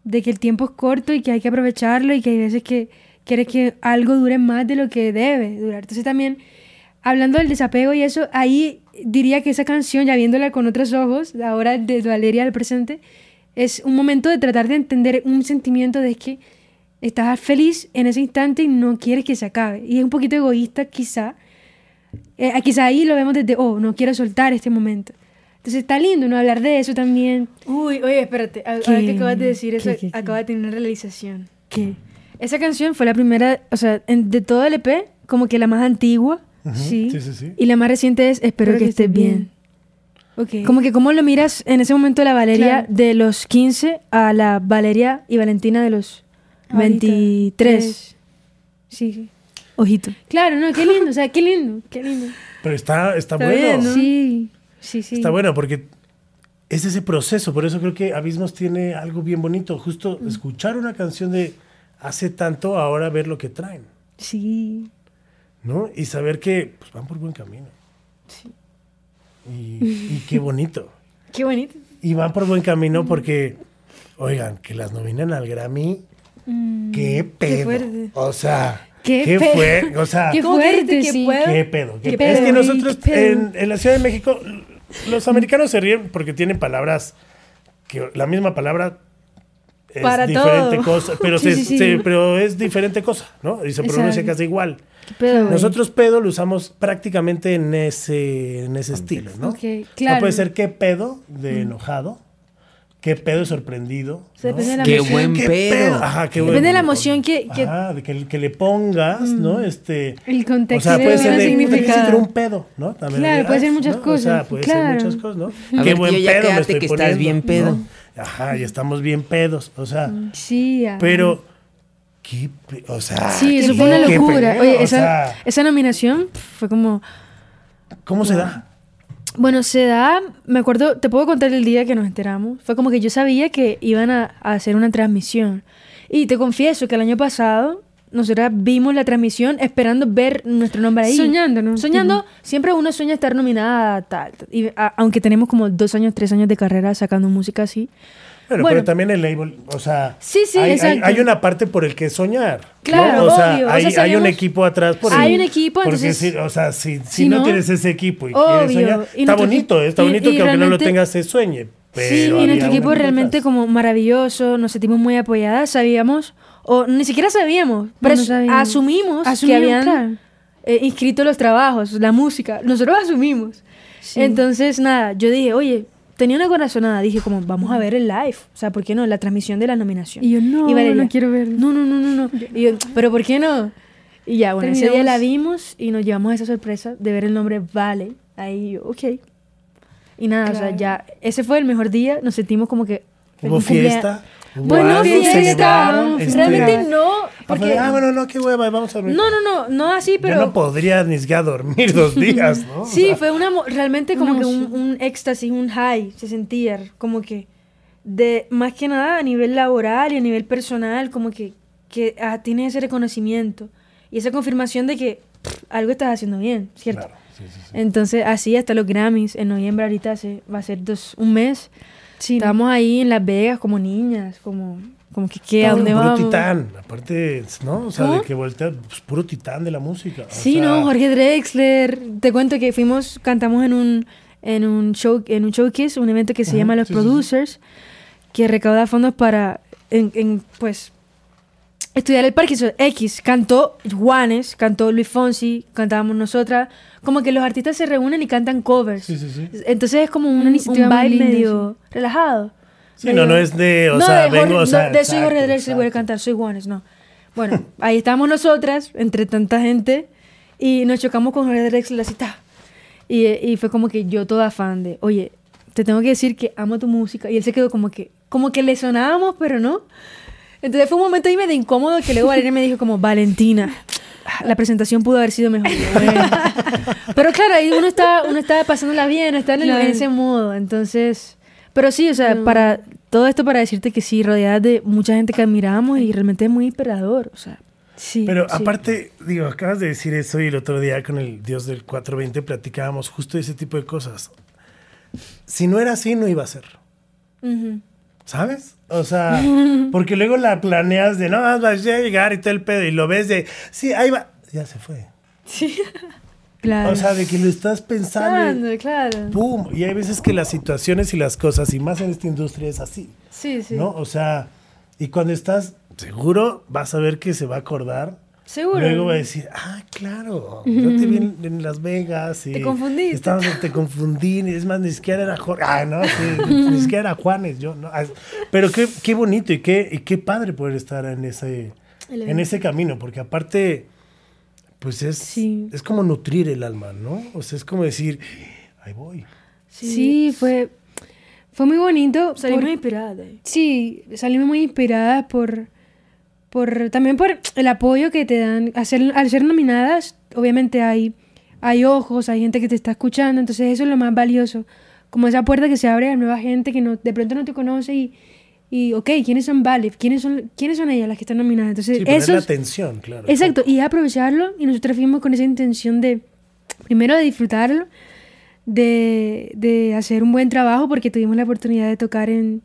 Speaker 4: de que el tiempo es corto y que hay que aprovecharlo y que hay veces que quieres que algo dure más de lo que debe durar. Entonces también, hablando del desapego y eso, ahí diría que esa canción, ya viéndola con otros ojos, ahora de Valeria al presente, es un momento de tratar de entender un sentimiento de que estás feliz en ese instante y no quieres que se acabe. Y es un poquito egoísta quizá. Eh, quizá ahí lo vemos desde, oh, no quiero soltar este momento. Entonces está lindo no hablar de eso también.
Speaker 5: Uy, oye, espérate. Ahora que acabas de decir eso, acaba de tener una realización.
Speaker 4: ¿Qué?
Speaker 5: Esa canción fue la primera, o sea, de todo el EP, como que la más antigua. sí.
Speaker 1: Sí, sí,
Speaker 5: Y la más reciente es Espero, que, estés bien. Okay. Como que cómo lo miras en ese momento la Valeria de los 15 a la Valeria y Valentina de los 23.
Speaker 4: Sí, sí.
Speaker 5: Ojito.
Speaker 4: Claro, no, qué lindo, o sea, qué lindo, qué lindo.
Speaker 1: Pero está, está, bueno.
Speaker 4: Sí.
Speaker 1: Está bueno porque es ese proceso, por eso creo que Abismos tiene algo bien bonito, justo mm. escuchar una canción de hace tanto, ahora ver lo que traen.
Speaker 4: Sí.
Speaker 1: ¿No? Y saber que pues, van por buen camino.
Speaker 4: Sí.
Speaker 1: Y, qué bonito.
Speaker 5: qué bonito.
Speaker 1: Y van por buen camino mm. porque, oigan, que las nominan al Grammy, mm. qué pedo. o sea, ¿Qué, fue? O sea,
Speaker 5: qué fuerte, sí.
Speaker 1: ¿Qué pedo? ¿Qué pedo? Es que nosotros en, en, la Ciudad de México los americanos se ríen porque tienen palabras que la misma palabra es
Speaker 5: Para
Speaker 1: diferente cosa, pero, pero es diferente cosa, ¿no? Y se pronuncia casi igual. Nosotros pedo lo usamos prácticamente en ese, en ese estilo, ¿no?
Speaker 5: claro.
Speaker 1: No puede ser qué pedo de enojado, qué pedo sorprendido.
Speaker 2: qué buen pedo.
Speaker 1: Ajá, qué
Speaker 5: Depende de la emoción que,
Speaker 1: que... Ajá, de que, que, le pongas, ¿no? Este,
Speaker 4: el contexto.
Speaker 1: O sea, puede ser de, un pedo, ¿no?
Speaker 4: También claro, puede ser muchas cosas. O sea,
Speaker 1: puede
Speaker 4: ser
Speaker 1: muchas cosas, ¿no?
Speaker 2: A qué ver, buen ya pedo me estoy que estás bien pedo.
Speaker 1: Ajá, y estamos bien pedos, o sea.
Speaker 4: Sí,
Speaker 1: Pero... ¿Qué, o sea,
Speaker 4: sí, eso fue una locura. Oye, esa, esa nominación fue como...
Speaker 1: ¿Cómo se da?
Speaker 4: Bueno, se da, me acuerdo, te puedo contar el día que nos enteramos. Fue como que yo sabía que iban a, hacer una transmisión. Y te confieso que el año pasado nosotras vimos la transmisión esperando ver nuestro nombre ahí.
Speaker 5: Soñando, ¿no?
Speaker 4: Soñando, siempre uno sueña estar nominada tal. Y, aunque tenemos como dos años, tres años de carrera sacando música así.
Speaker 1: Bueno, pero también el label, o sea,
Speaker 5: sí, sí,
Speaker 1: hay,
Speaker 5: exacto.
Speaker 1: hay, una parte por el que soñar.
Speaker 5: Claro,
Speaker 1: o, sea,
Speaker 5: obvio.
Speaker 1: hay,
Speaker 5: o sea,
Speaker 1: hay un equipo atrás por
Speaker 5: Hay
Speaker 1: el,
Speaker 5: un equipo,
Speaker 1: porque
Speaker 5: entonces...
Speaker 1: si, o sea, si, si, no, tienes ese equipo y
Speaker 5: obvio.
Speaker 1: quieres soñar,
Speaker 5: Y
Speaker 1: está bonito, está
Speaker 5: y-
Speaker 1: bonito
Speaker 5: y
Speaker 1: que aunque no lo tengas se sueñe. Pero
Speaker 5: Sí, y nuestro equipo realmente como maravilloso, nos sentimos muy apoyadas, sabíamos, o ni siquiera sabíamos, pero
Speaker 4: no sabíamos.
Speaker 5: asumimos, que
Speaker 4: Asumimos,
Speaker 5: habían
Speaker 4: claro.
Speaker 5: eh, inscrito los trabajos, la música, nosotros asumimos. Entonces, nada, yo dije, oye, tenía una corazonada, dije como, vamos a ver el live, o sea, ¿por qué no? La transmisión de la nominación.
Speaker 4: Y yo, no,
Speaker 5: Valeria,
Speaker 4: no quiero verlo.
Speaker 5: No, no, no, no, no. Y yo, pero ¿por qué no? Y ya, bueno, ese día la vimos y nos llevamos esa sorpresa de ver el nombre Vale. Ahí yo, ok. Y nada, o sea, ya, ese fue el mejor día, nos sentimos como que...
Speaker 1: Hubo fiesta.
Speaker 5: Bueno, fiesta,
Speaker 1: este,
Speaker 5: realmente no,
Speaker 1: porque, ah, bueno, no, qué hueva, vamos a dormir.
Speaker 5: No, no, no, no así, pero...
Speaker 1: Yo no podría ni siquiera dormir dos días, ¿no? O
Speaker 5: Sí,
Speaker 1: sea,
Speaker 5: fue una realmente
Speaker 4: una
Speaker 5: como que un, un éxtasis, un high, se sentía como que de más que nada a nivel laboral y a nivel personal, como que, que ah, tienes ese reconocimiento y esa confirmación de que pff, algo estás haciendo bien, ¿cierto?
Speaker 1: Claro, sí, sí, sí.
Speaker 5: Entonces, así hasta los Grammys en noviembre ahorita se, va a ser dos, un mes.
Speaker 4: Sí,
Speaker 5: Estábamos ahí en Las Vegas como niñas, como, como que qué, a
Speaker 1: Puro-
Speaker 5: dónde
Speaker 1: puro
Speaker 5: vamos.
Speaker 1: titán, aparte, ¿no? O sea,
Speaker 5: ¿Cómo?
Speaker 1: de que voltea, pues, puro titán de la música. o
Speaker 5: Sí,
Speaker 1: sea,
Speaker 5: no, Jorge Drexler. Te cuento que fuimos, cantamos en un, en un show, en un showcase, un evento que se llama Los
Speaker 1: sí, sí, sí.
Speaker 5: Producers, que recauda fondos para, en, en, pues, estudiar el Parkinson X. Cantó Juanes, cantó Luis Fonsi, cantábamos nosotras. Como que los artistas se reúnen y cantan covers.
Speaker 1: Sí, sí, sí.
Speaker 5: Entonces es como un, un
Speaker 4: linda,
Speaker 5: medio relajado.
Speaker 1: Sí, no, no es de, o
Speaker 5: no,
Speaker 1: sea,
Speaker 5: de Jorge-
Speaker 1: vengo, o sea,
Speaker 5: no, de soy Jorge voy a cantar, soy Juanes, no. Bueno, ahí estamos nosotras, entre tanta gente, y nos chocamos con Jorge Drexler así, ta. Y, y fue como que yo toda fan de, oye, te tengo que decir que amo tu música. Y él se quedó como que, como que le sonábamos, pero no. Entonces fue un momento ahí medio incómodo que luego Valeria me dijo como, Valentina, la presentación pudo haber sido mejor. Pero claro, ahí uno está, uno está pasándola bien, está en, el-
Speaker 4: Claro.
Speaker 5: en ese modo. Entonces, pero sí, o sea, para todo esto para decirte que sí, rodeada de mucha gente que admiramos y realmente es muy inspirador. O sea, sí.
Speaker 1: Pero
Speaker 5: sí.
Speaker 1: aparte, digo, acabas de decir eso y el otro día con el Dios del 420 platicábamos justo de ese tipo de cosas. Si no era así, no iba a ser.
Speaker 5: Ujú.
Speaker 1: ¿Sabes? O sea, porque luego la planeas de no, vas a llegar y todo el pedo y lo ves de, sí, ahí va, ya se fue.
Speaker 5: Claro.
Speaker 1: O sea, de que lo estás pensando. y
Speaker 5: Claro, claro.
Speaker 1: ¡Pum! Y hay veces que las situaciones y las cosas, y más en esta industria, es así.
Speaker 5: Sí, sí.
Speaker 1: ¿No? O sea, y cuando estás seguro, vas a ver que se va a acordar.
Speaker 5: Seguro.
Speaker 1: Luego va a decir, ah, claro, yo te vi en, en Las Vegas y...
Speaker 5: Te
Speaker 1: estábamos- te confundí, es más, ni siquiera era Jorge. Ah, no, sí, ni siquiera era Juanes, yo, no. Pero qué, qué bonito y qué, y qué padre poder estar en ese, en ese camino, porque aparte, pues es,
Speaker 5: Sí.
Speaker 1: es como nutrir el alma, ¿no? O sea, es como decir, ahí voy.
Speaker 5: Sí,
Speaker 4: fue, fue muy bonito.
Speaker 5: Salimos
Speaker 4: por-
Speaker 5: inspiradas.
Speaker 4: Sí, salimos muy inspiradas por, por también por el apoyo que te dan. Al ser, al ser nominadas, obviamente hay, hay ojos, hay gente que te está escuchando, entonces eso es lo más valioso. Como esa puerta que se abre a nueva gente que no, de pronto no te conoce y, y ok, ¿quiénes son Vale? ¿Quiénes son, ¿Quiénes son ellas las que están nominadas? Entonces,
Speaker 1: Sí,
Speaker 4: eso
Speaker 1: la atención, claro.
Speaker 4: Exacto, y aprovecharlo y nosotros fuimos con esa intención de, primero de disfrutarlo, de, de hacer un buen trabajo porque tuvimos la oportunidad de tocar en,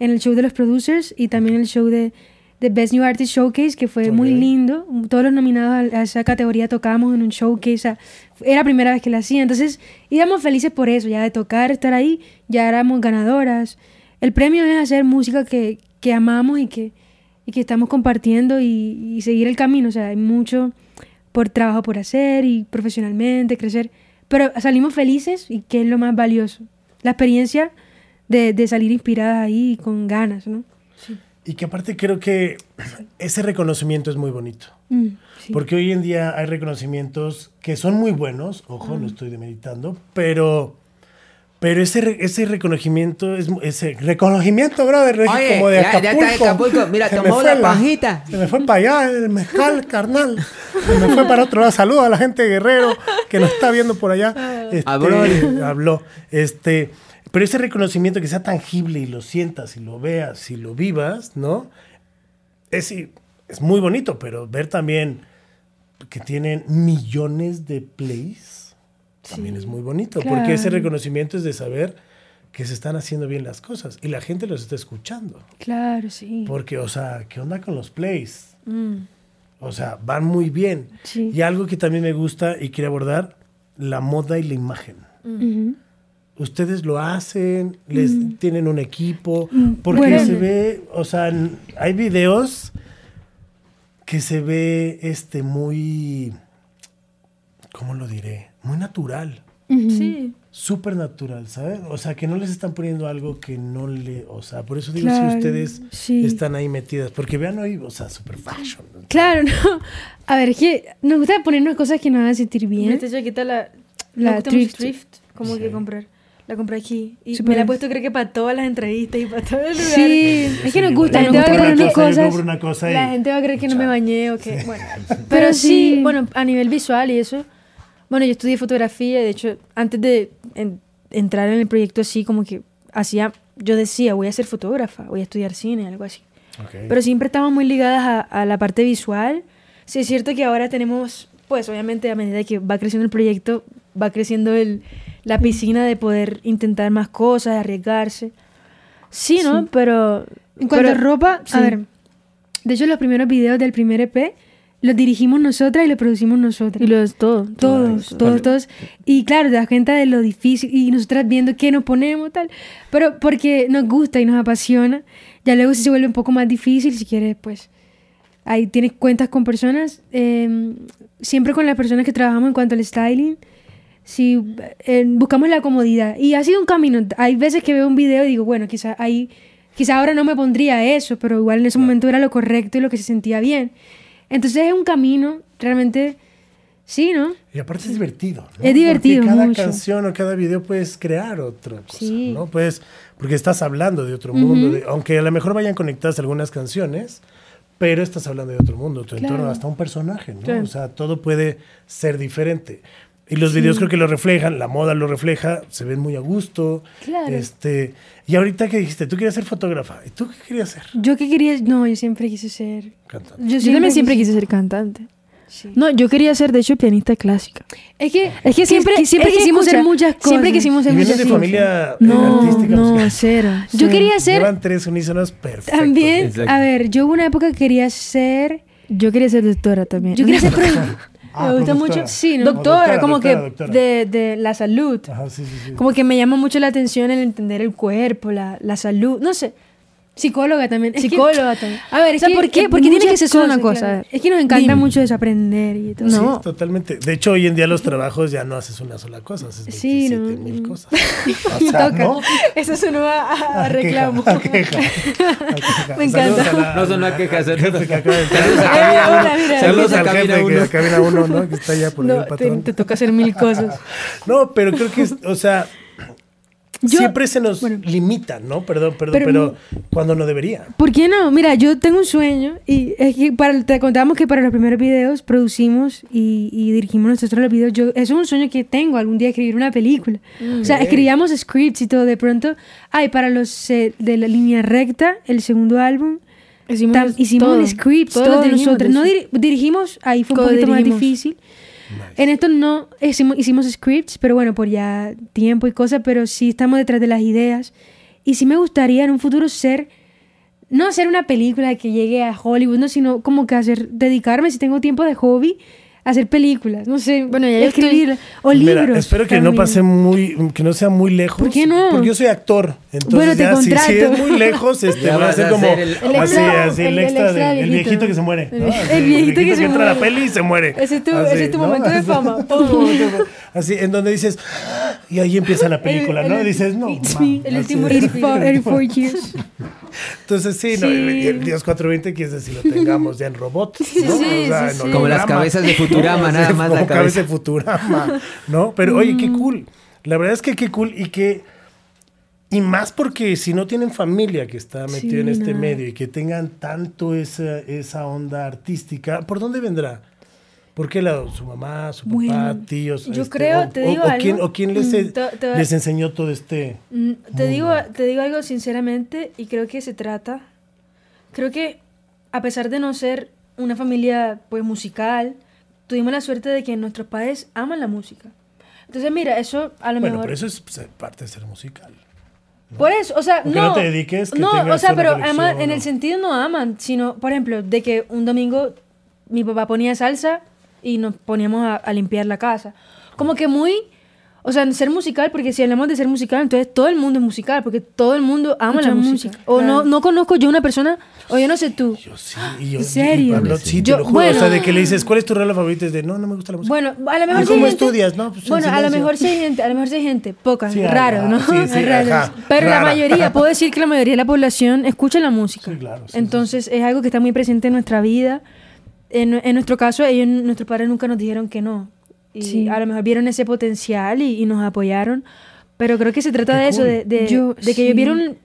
Speaker 4: en el show de los producers y también el show de, de Best New Artist Showcase, que fue muy
Speaker 1: Ok.
Speaker 4: lindo. Todos los nominados a, a esa categoría tocábamos en un showcase, era la primera vez que la hacía, entonces íbamos felices por eso, ya de tocar, estar ahí, ya éramos ganadoras. El premio es hacer música que, que amamos y que, y que estamos compartiendo y, y seguir el camino. O sea, hay mucho por trabajo por hacer y profesionalmente crecer. Pero salimos felices y que es lo más valioso. La experiencia de, de salir inspiradas ahí con ganas, ¿no?
Speaker 1: Y que aparte creo que ese reconocimiento es muy bonito.
Speaker 4: Mm, sí.
Speaker 1: Porque hoy en día hay reconocimientos que son muy buenos, ojo, no estoy demeritando, pero, pero ese, ese reconocimiento, es, ese reconocimiento, brother,
Speaker 2: Oye,
Speaker 1: como de
Speaker 2: ya- ya
Speaker 1: Acapulco.
Speaker 2: está Acapulco. Mira,
Speaker 1: Se me
Speaker 2: tomó
Speaker 1: fue
Speaker 2: la pajita.
Speaker 1: Se me fue para allá el mezcal, carnal. Se me fue para otro lado. Saludos a la gente de Guerrero que nos está viendo por allá. Este,
Speaker 2: Habló.
Speaker 1: habló. Este, pero ese reconocimiento que sea tangible y lo sientas y lo veas y lo vivas, ¿no? Es, es muy bonito, pero ver también que tienen millones de plays también es muy bonito. Porque ese reconocimiento es de saber que se están haciendo bien las cosas y la gente los está escuchando.
Speaker 4: Claro, sí.
Speaker 1: Porque, o sea, ¿qué onda con los plays? Mm. O sea, van muy bien. Y algo que también me gusta y quiero abordar, la moda y la imagen. Ustedes lo hacen, les tienen un equipo, mm, porque se ve, o sea, hay videos que se ve este muy, ¿cómo lo diré? Muy natural. Sí. Súper natural, ¿sabes? O sea, que no les están poniendo algo que no le. O sea, por eso digo si ustedes están ahí metidas. Porque vean hoy, o sea, super fashion.
Speaker 4: Claro, no. A ver, es que nos gusta ponernos cosas que nos hagan sentir bien.
Speaker 5: Esta chaqueta la. La thrift. Como que comprar. La compré aquí. Y me la he puesto, creo que para todas las entrevistas y para todo el lugar.
Speaker 4: Sí, es que nos gusta. La gente va a creer
Speaker 5: cosas. La gente va a creer que no me bañé o que. Bueno. Pero sí, bueno, a nivel visual y eso. Bueno, yo estudié fotografía. De hecho, antes de entrar en el proyecto así, como que hacía. Yo decía, voy a ser fotógrafa, voy a estudiar cine, algo así. Pero siempre estamos muy ligadas a, a la parte visual. Sí, es cierto que ahora tenemos, pues obviamente a medida que va creciendo el proyecto, va creciendo el la piscina de poder intentar más cosas, arriesgarse. Sí, ¿no? Pero...
Speaker 4: En cuanto a ropa, a ver, de hecho los primeros videos del primer EP los dirigimos nosotras y los producimos nosotras.
Speaker 5: Y los todos.
Speaker 4: Todos, todos, todos. Y claro, te das cuenta de lo difícil y nosotras viendo qué nos ponemos, tal. Pero porque nos gusta y nos apasiona. Ya luego si se vuelve un poco más difícil, si quieres, pues ahí tienes cuentas con personas. Em, siempre con las personas que trabajamos en cuanto al styling si buscamos la comodidad. Y ha sido un camino. Hay veces que veo un video y digo, bueno, quizá ahí, quizá ahora no me pondría eso, pero igual en ese momento era lo correcto y lo que se sentía bien. Entonces es un camino, realmente, sí, ¿no?
Speaker 1: Y aparte es divertido.
Speaker 4: Es divertido.
Speaker 1: Porque cada canción o cada video puedes crear otra cosa, ¿no? Puedes, porque estás hablando de otro mundo, aunque a lo mejor vayan conectadas algunas canciones, pero estás hablando de otro mundo, tu entorno, hasta un personaje, ¿no? O sea, todo puede ser diferente. Y los videos creo que lo reflejan, la moda lo refleja, se ven muy a gusto. Claro. Este, y ahorita que dijiste, tú querías ser fotógrafa. ¿Y tú qué querías ser?
Speaker 4: Yo qué quería, no, yo siempre quise ser
Speaker 5: cantante. Yo, también siempre quise ser cantante. No, yo quería ser, de hecho, pianista clásica.
Speaker 4: Es que, es que siempre, siempre quisimos ser muchas cosas.
Speaker 5: Siempre quisimos ser muchas
Speaker 1: cosas. de familia
Speaker 5: no, artística? No, cero,
Speaker 4: Yo quería ser...
Speaker 1: Llevan tres unísonos perfectos.
Speaker 4: También, a ver, yo hubo una época que quería ser...
Speaker 5: Yo quería ser doctora también.
Speaker 4: Yo quería ser...
Speaker 5: Ah, me gusta mucho. Sí, Doctora, como que De, de, la salud. Como que me llama mucho la atención el entender el cuerpo, la, la salud. No sé.
Speaker 4: Psicóloga también.
Speaker 5: Psicóloga también.
Speaker 4: A ver, ¿por qué? Porque tiene que ser solo una cosa. Es que nos encanta mucho desaprender y todo.
Speaker 1: No. Sí, totalmente. De hecho, hoy en día los trabajos ya no haces una sola cosa, haces 27 mil cosas.
Speaker 5: O sea, ¿no? Eso sonó a, a, a reclamo. A queja, Me encanta.
Speaker 2: no son a queja.
Speaker 1: Saludos a Saludos al jefe que cabina uno, ¿no? Que está allá por el patrón.
Speaker 5: Te, te toca hacer mil cosas.
Speaker 1: No, pero creo que, o sea siempre se nos limita, ¿no? Perdón, perdón, pero, cuando no debería.
Speaker 4: ¿Por qué no? Mira, yo tengo un sueño y es que para, te contamos que para los primeros videos producimos y, dirigimos nosotros los videos. Yo, es un sueño que tengo algún día escribir una película. o sea, escribíamos scripts y todo. De pronto, ay, para los eh, de la línea recta, el segundo álbum. Hicimos, hicimos scripts, todos, nosotros. No dirigimos, ahí fue un poquito más difícil. En esto no hicimos, scripts, pero bueno, por ya tiempo y cosas, pero sí estamos detrás de las ideas. Y sí me gustaría en un futuro ser, no hacer una película que llegue a Hollywood, no, sino como que hacer, dedicarme, si tengo tiempo de hobby, hacer películas, no sé, bueno, ya escribir o libros.
Speaker 1: espero que no pase muy, que no sea muy lejos.
Speaker 4: ¿Por qué no?
Speaker 1: Porque yo soy actor, entonces bueno, te ya, contrato. Si, es muy lejos, este, va a ser como el, así, así, el, extra, el, viejito que se muere, ¿no?
Speaker 4: el, viejito que, se
Speaker 1: entra a la peli y se muere.
Speaker 5: Ese es tu, ese es tu momento de fama.
Speaker 1: así, en donde dices, y ahí empieza la película, ¿no? Y dices, no,
Speaker 4: el último 84 years.
Speaker 1: Entonces, sí, No, el Dios 420 quiere decir lo tengamos ya en robots, ¿no?
Speaker 2: Sí, Como las cabezas de Futurama, nada más la cabeza.
Speaker 1: de Futurama, ¿no? Pero, oye, qué mm. cool. La verdad es que qué cool y que... Y más porque si no tienen familia que está metida en este medio y que tengan tanto esa, esa onda artística, ¿por dónde vendrá? ¿Por qué lado? ¿Su mamá, su papá, tíos?
Speaker 5: Yo este, creo, te digo
Speaker 1: algo. Quién, ¿O quién les, mm, les enseñó todo este
Speaker 5: mm, te digo, te digo algo sinceramente y creo que se trata... Creo que a pesar de no ser una familia pues musical, tuvimos la suerte de que nuestros padres aman la música. Entonces, mira, eso a lo
Speaker 1: bueno,
Speaker 5: mejor...
Speaker 1: pero eso es parte de ser musical.
Speaker 5: Por eso, o sea, no.
Speaker 1: no te dediques, que
Speaker 5: No, o sea, pero aman, en
Speaker 1: ¿no?
Speaker 5: el sentido no aman, sino, por ejemplo, de que un domingo mi papá ponía salsa y nos poníamos a, a limpiar la casa. Como que muy. O sea, ser musical, porque si hablamos de ser musical, entonces todo el mundo es musical, porque todo el mundo ama
Speaker 4: Escucha
Speaker 5: la música.
Speaker 4: música,
Speaker 5: O
Speaker 4: claro.
Speaker 5: no, no conozco yo una persona, o yo no sé tú.
Speaker 1: Yo sí, yo,
Speaker 4: ¿En serio?
Speaker 1: y Pablo,
Speaker 2: Sí.
Speaker 1: te
Speaker 5: Yo-
Speaker 1: lo juro. o sea,
Speaker 5: bueno.
Speaker 1: de que le dices, ¿cuál es tu regalo favorito? Es de, no, no me gusta la música.
Speaker 5: Bueno, a lo mejor
Speaker 1: ¿Y cómo
Speaker 5: gente-
Speaker 1: estudias? No, pues en
Speaker 5: bueno, a lo mejor sí hay gente, a lo mejor sí hay gente, pocas,
Speaker 1: Sí,
Speaker 5: raro, ¿no?
Speaker 1: sí, sí,
Speaker 5: Raros.
Speaker 1: ajá,
Speaker 5: Pero
Speaker 1: rara.
Speaker 5: la mayoría, puedo decir que la mayoría de la población escucha la música.
Speaker 1: Sí, claro, sí,
Speaker 5: Entonces es algo que está muy presente en nuestra vida. En, en nuestro caso, ellos, nuestros padres nunca nos dijeron que no. Y
Speaker 4: Sí.
Speaker 5: a lo mejor vieron ese potencial y, y nos apoyaron. Pero creo que se trata
Speaker 1: Qué
Speaker 5: de eso,
Speaker 1: cool.
Speaker 5: de, de-
Speaker 4: Yo-
Speaker 5: de que
Speaker 4: sí.
Speaker 5: ellos vieron,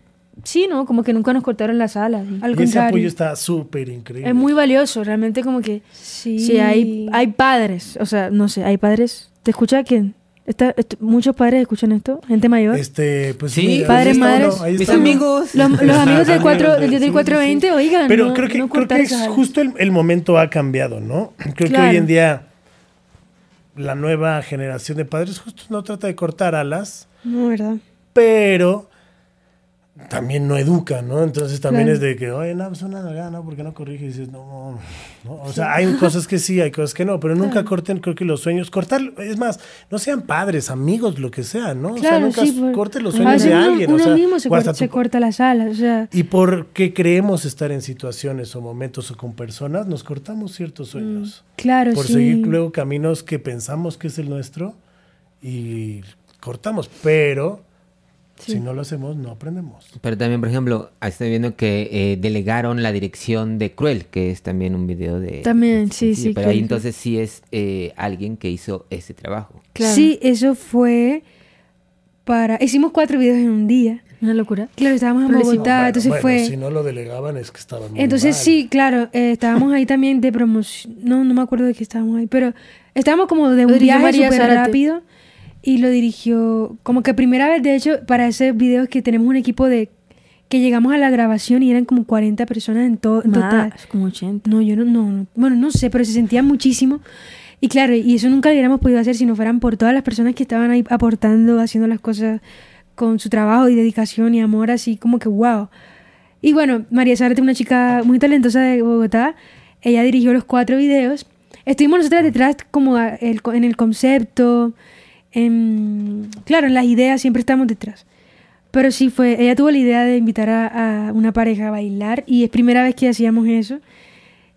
Speaker 5: sí, ¿no? Como que nunca nos cortaron las alas.
Speaker 4: Al
Speaker 1: y ese apoyo está súper increíble.
Speaker 5: Es muy valioso, realmente como que...
Speaker 4: Sí.
Speaker 5: Sí, hay, hay padres, o sea, no sé, hay padres. ¿Te escucha quién? Está, est- muchos padres escuchan esto, gente mayor.
Speaker 1: Este, pues
Speaker 2: Sí,
Speaker 1: ahí
Speaker 5: padres, madres.
Speaker 1: uno,
Speaker 2: Mis amigos.
Speaker 5: Los, los amigos del,
Speaker 1: Amigos
Speaker 5: 4,
Speaker 1: de-
Speaker 5: del, del
Speaker 1: sí, sí,
Speaker 5: 420, oigan,
Speaker 1: Pero
Speaker 5: no,
Speaker 1: creo que,
Speaker 5: no
Speaker 1: creo que
Speaker 5: alas.
Speaker 1: justo el, el momento ha cambiado, ¿no? Creo que hoy en día la nueva generación de padres justo no trata de cortar alas,
Speaker 4: No, ¿verdad?
Speaker 1: pero también no educa, ¿no? Entonces también
Speaker 4: Claro.
Speaker 1: es de que, oye, no, pues una nalgada, ¿no? ¿Por qué no corrige? Y dices, no, no. O sea, hay cosas que sí, hay cosas que no, pero nunca corten, creo que los sueños. Cortar, es más, no sean padres, amigos, lo que sea, ¿no? o sea,
Speaker 4: Claro,
Speaker 1: nunca
Speaker 4: sí. por-
Speaker 1: corten los sueños de
Speaker 4: uno,
Speaker 1: alguien.
Speaker 4: Uno
Speaker 1: o sea,
Speaker 4: mismo se, corta, se
Speaker 1: tu-
Speaker 4: corta las alas, o sea...
Speaker 1: y porque creemos estar en situaciones o momentos o con personas, nos cortamos ciertos sueños.
Speaker 4: Claro,
Speaker 1: por
Speaker 4: sí.
Speaker 1: seguir luego caminos que pensamos que es el nuestro y cortamos. Pero si no lo hacemos, no aprendemos.
Speaker 2: Pero también, por ejemplo, ahí estoy viendo que eh, delegaron la dirección de Cruel, que es también un video de...
Speaker 5: También, sí, sí,
Speaker 2: Pero ahí entonces sí es eh, alguien que hizo ese trabajo.
Speaker 5: Claro.
Speaker 4: Sí, eso fue para... Hicimos cuatro videos en un día.
Speaker 5: Una locura.
Speaker 4: Claro, estábamos en Bogotá,
Speaker 1: Bueno,
Speaker 4: entonces
Speaker 1: bueno,
Speaker 4: fue...
Speaker 1: Si no lo delegaban es que estaban muy
Speaker 4: Entonces
Speaker 1: mal.
Speaker 4: sí, claro, eh, estábamos ahí también de promoción, no, no me acuerdo de qué estábamos ahí, pero estábamos como de un
Speaker 5: dirigió
Speaker 4: viaje
Speaker 5: María
Speaker 4: súper rápido y lo dirigió, como que primera vez, de hecho, para ese video es que tenemos un equipo de, que llegamos a la grabación y eran como 40 personas en, todo en total.
Speaker 5: Como 80.
Speaker 4: No, yo no, no, no, bueno, no sé, pero se sentía muchísimo. Y claro, y eso nunca lo hubiéramos podido hacer si no fueran por todas las personas que estaban ahí aportando, haciendo las cosas con su trabajo y dedicación y amor, así como que wow. Y bueno, María Zárate, una chica muy talentosa de Bogotá, ella dirigió los cuatro videos. Estuvimos nosotras detrás como en el concepto, en, claro, en las ideas siempre estamos detrás. Pero sí fue, ella tuvo la idea de invitar a, a una pareja a bailar y es primera vez que hacíamos eso.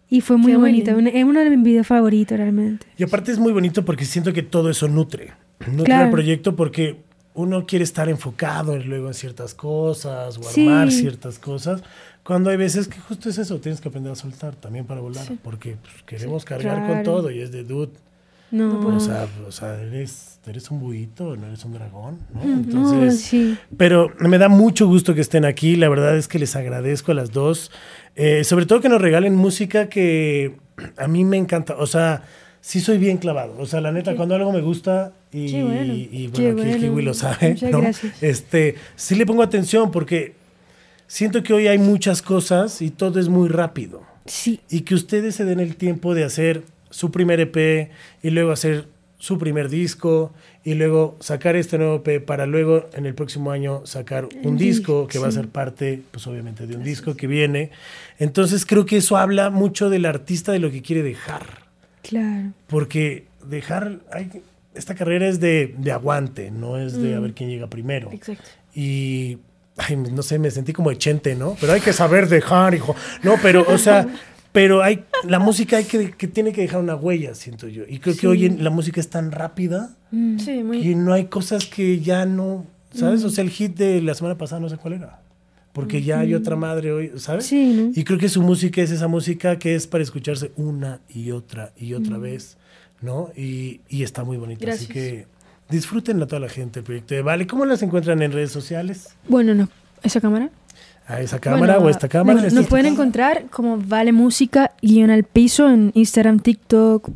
Speaker 4: Y fue muy
Speaker 5: Qué
Speaker 4: bonito, es uno de mis videos favoritos realmente.
Speaker 1: Y aparte es muy bonito porque siento que todo eso nutre. Nutre
Speaker 4: Claro.
Speaker 1: el proyecto porque uno quiere estar enfocado en- luego en ciertas cosas o
Speaker 4: Sí.
Speaker 1: armar ciertas cosas. Cuando hay veces que justo es eso, tienes que aprender a soltar también para volar. Porque pues, queremos cargar con todo y es de dude.
Speaker 4: No,
Speaker 1: O sea, o sea eres, eres un buito, no eres un dragón, ¿no?
Speaker 4: no,
Speaker 1: Entonces,
Speaker 4: sí.
Speaker 1: pero me da mucho gusto que estén aquí. La verdad es que les agradezco a las dos. Eh, sobre todo que nos regalen música que a mí me encanta. O sea, sí soy bien clavado. O sea, la neta, cuando algo me gusta y,
Speaker 4: Qué bueno.
Speaker 1: y bueno, aquí el. Kiwi lo sabe,
Speaker 4: Muchas
Speaker 1: ¿no?
Speaker 4: gracias.
Speaker 1: Este, sí le pongo atención porque siento que hoy hay muchas cosas y todo es muy rápido
Speaker 4: Sí,
Speaker 1: y que ustedes se den el tiempo de hacer su primer EP y luego hacer su primer disco y luego sacar este nuevo EP para luego en el próximo año sacar un disco que va a ser parte, pues obviamente, de un disco que viene. Entonces creo que eso habla mucho del artista de lo que quiere dejar,
Speaker 4: claro.
Speaker 1: porque dejar, hay- esta carrera es de, de aguante, no es de a ver quién llega primero.
Speaker 5: Exacto.
Speaker 1: Y, ay, no sé, me sentí como echente, ¿no? Pero hay que saber dejar, hijo. No, pero, o sea, pero hay, la música hay que, que tiene que dejar una huella, siento yo. Y creo que hoy en- la música es tan rápida
Speaker 5: Sí, muy...
Speaker 1: que no hay cosas que ya no, ¿sabes? O sea, el hit de la semana pasada no sé cuál era. Porque ya hay otra madre hoy, ¿sabes?
Speaker 4: Sí, ¿no?
Speaker 1: Y creo que su música es esa música que es para escucharse una y otra y otra vez, ¿no? Y, y está muy bonita. Así que disfruten a toda la gente el proyecto de Vale. ¿Cómo las encuentran en redes sociales?
Speaker 5: Bueno, no. ¿Esa cámara?
Speaker 1: ¿A esa cámara
Speaker 5: Bueno,
Speaker 1: o esta cámara?
Speaker 5: Nos,
Speaker 1: ¿Esta
Speaker 5: nos pueden encontrar como Vale Música, guion al piso en Instagram, TikTok,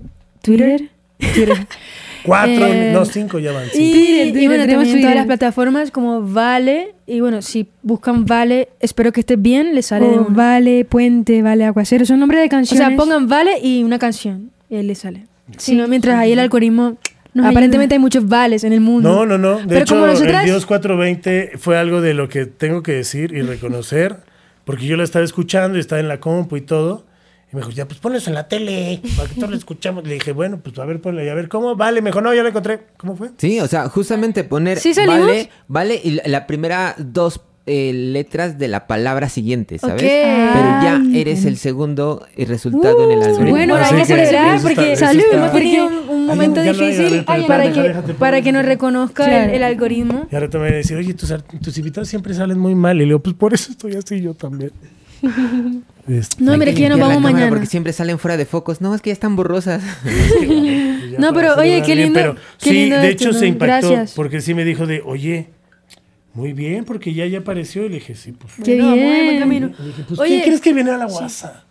Speaker 5: Twitter. Twitter.
Speaker 1: Cuatro,
Speaker 5: Eh,
Speaker 1: no, cinco ya van.
Speaker 5: Y.
Speaker 4: Twitter, Twitter,
Speaker 5: bueno,
Speaker 4: tenemos
Speaker 5: en todas
Speaker 4: Twitter.
Speaker 5: las plataformas como Vale. Y bueno, si buscan Vale, espero que estés bien, les sale
Speaker 4: O. Vale, Puente, Vale, Aguacero, son nombres de
Speaker 5: O
Speaker 4: canciones.
Speaker 5: sea, pongan Vale y una canción. Y ahí les sale.
Speaker 4: Sí.
Speaker 5: Si no, mientras ahí el algoritmo
Speaker 4: Aparentemente hay muchos vales en el mundo.
Speaker 1: No, no, no. De hecho, el Dios 420 fue algo de lo que tengo que decir y reconocer, porque yo la estaba escuchando y estaba en la compu y todo. Y me dijo, ya, pues ponlo en la tele, para que todos lo escuchamos. Le dije, bueno, pues a ver, ponle, a ver, ¿cómo? Vale, mejor no, ya lo encontré. ¿Cómo fue?
Speaker 2: Sí, o sea, justamente poner
Speaker 4: ¿Sí
Speaker 2: vale, vale, y la primera dos eh, letras de la palabra siguiente, ¿sabes? Pero ya eres el segundo resultado en el uh, algoritmo.
Speaker 4: Bueno, hay que celebrar porque salud, hemos tenido un, momento difícil para, que, para que nos reconozca el, algoritmo.
Speaker 1: Y ahora te voy a decir, oye, tus, tus invitados siempre salen muy mal. Y le digo, pues por eso estoy así yo también.
Speaker 4: Este, no, mira que ya nos vamos mañana.
Speaker 2: Porque siempre salen fuera de focos. No, es que ya están borrosas.
Speaker 4: no, pero oye, qué lindo.
Speaker 1: sí, de hecho se impactó porque sí me dijo de, oye, muy bien, porque ya ya apareció y le dije, sí, pues.
Speaker 4: Qué bien. buen camino.
Speaker 1: pues, Oye, ¿quién crees que viene a la guasa?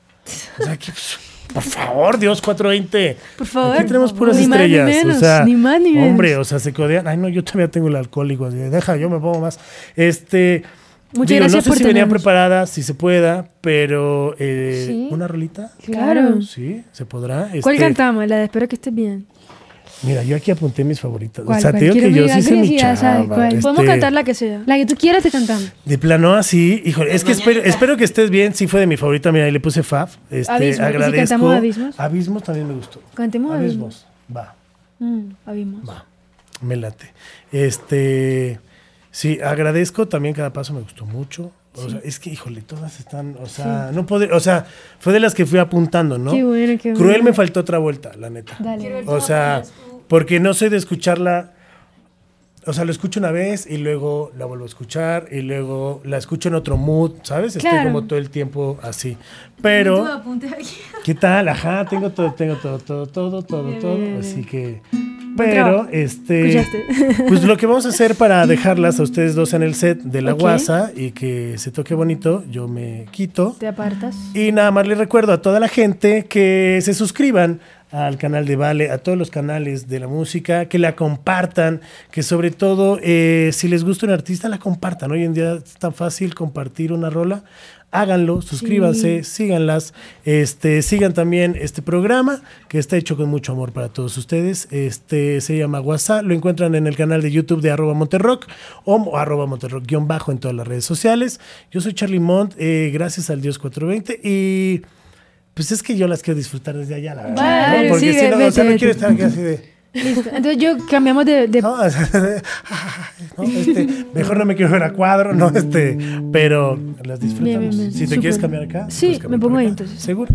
Speaker 1: O sea, que, pues, por favor, Dios 420.
Speaker 4: Por favor.
Speaker 1: Aquí tenemos puras estrellas.
Speaker 4: Más, ni menos,
Speaker 1: o sea,
Speaker 4: ni más ni menos.
Speaker 1: Hombre, o sea, se codean. Ay, no, yo también tengo el alcohólico. Deja, yo me pongo más. Este.
Speaker 4: Muchas digo, gracias
Speaker 1: no sé si venía preparada, si se pueda, pero eh, ¿una rolita?
Speaker 4: Claro.
Speaker 1: Sí, se podrá.
Speaker 4: ¿Cuál este, cantamos? La de espero que estés bien.
Speaker 1: Mira, yo aquí apunté mis favoritas. o sea, te digo que yo sí sé mi chava.
Speaker 4: Este, Podemos cantar la que sea. La que tú quieras te cantamos.
Speaker 1: De plano así, híjole, es que espero, espero, que estés bien. Sí fue de mi favorita, mira, ahí le puse Fab. Este,
Speaker 4: Abismo.
Speaker 1: agradezco.
Speaker 4: ¿Y si cantamos Abismos?
Speaker 1: Abismos también me gustó.
Speaker 4: Cantemos Abismos.
Speaker 1: Va.
Speaker 4: Mm, abismos.
Speaker 1: Va. Me late. Este, sí, agradezco también cada paso me gustó mucho. O sea, es que, híjole, todas están, o sea, no puede, o sea, fue de las que fui apuntando, ¿no?
Speaker 4: Qué bueno, qué bueno.
Speaker 1: Cruel me faltó otra vuelta, la neta.
Speaker 4: Dale.
Speaker 1: O sea, porque no soy de escucharla. O sea, lo escucho una vez y luego la vuelvo a escuchar y luego la escucho en otro mood, ¿sabes? Estoy como todo el tiempo así. Pero. ¿Qué tal? Ajá, tengo todo, tengo todo, todo, todo, todo, todo. Así que. Pero, este. Pues lo que vamos a hacer para dejarlas a ustedes dos en el set de la guasa y que se toque bonito, yo me quito.
Speaker 4: Te apartas.
Speaker 1: Y nada más les recuerdo a toda la gente que se suscriban al canal de Vale, a todos los canales de la música, que la compartan, que sobre todo eh, si les gusta un artista, la compartan. Hoy en día es tan fácil compartir una rola. Háganlo, suscríbanse, síganlas, este, sigan también este programa que está hecho con mucho amor para todos ustedes. Este se llama WhatsApp, lo encuentran en el canal de YouTube de arroba Monterrock o arroba Monterrock guion bajo en todas las redes sociales. Yo soy Charlie Mont, eh, gracias al Dios 420 y pues es que yo las quiero disfrutar desde allá, la verdad. Porque si no, o sea, no quiero estar aquí así de.
Speaker 4: Listo. Entonces yo cambiamos de. de...
Speaker 1: No, este, mejor no me quiero ver a cuadro, no, este, pero las disfrutamos. Bien, bien, si te quieres cambiar acá,
Speaker 4: sí, me pongo ahí entonces.
Speaker 1: Seguro.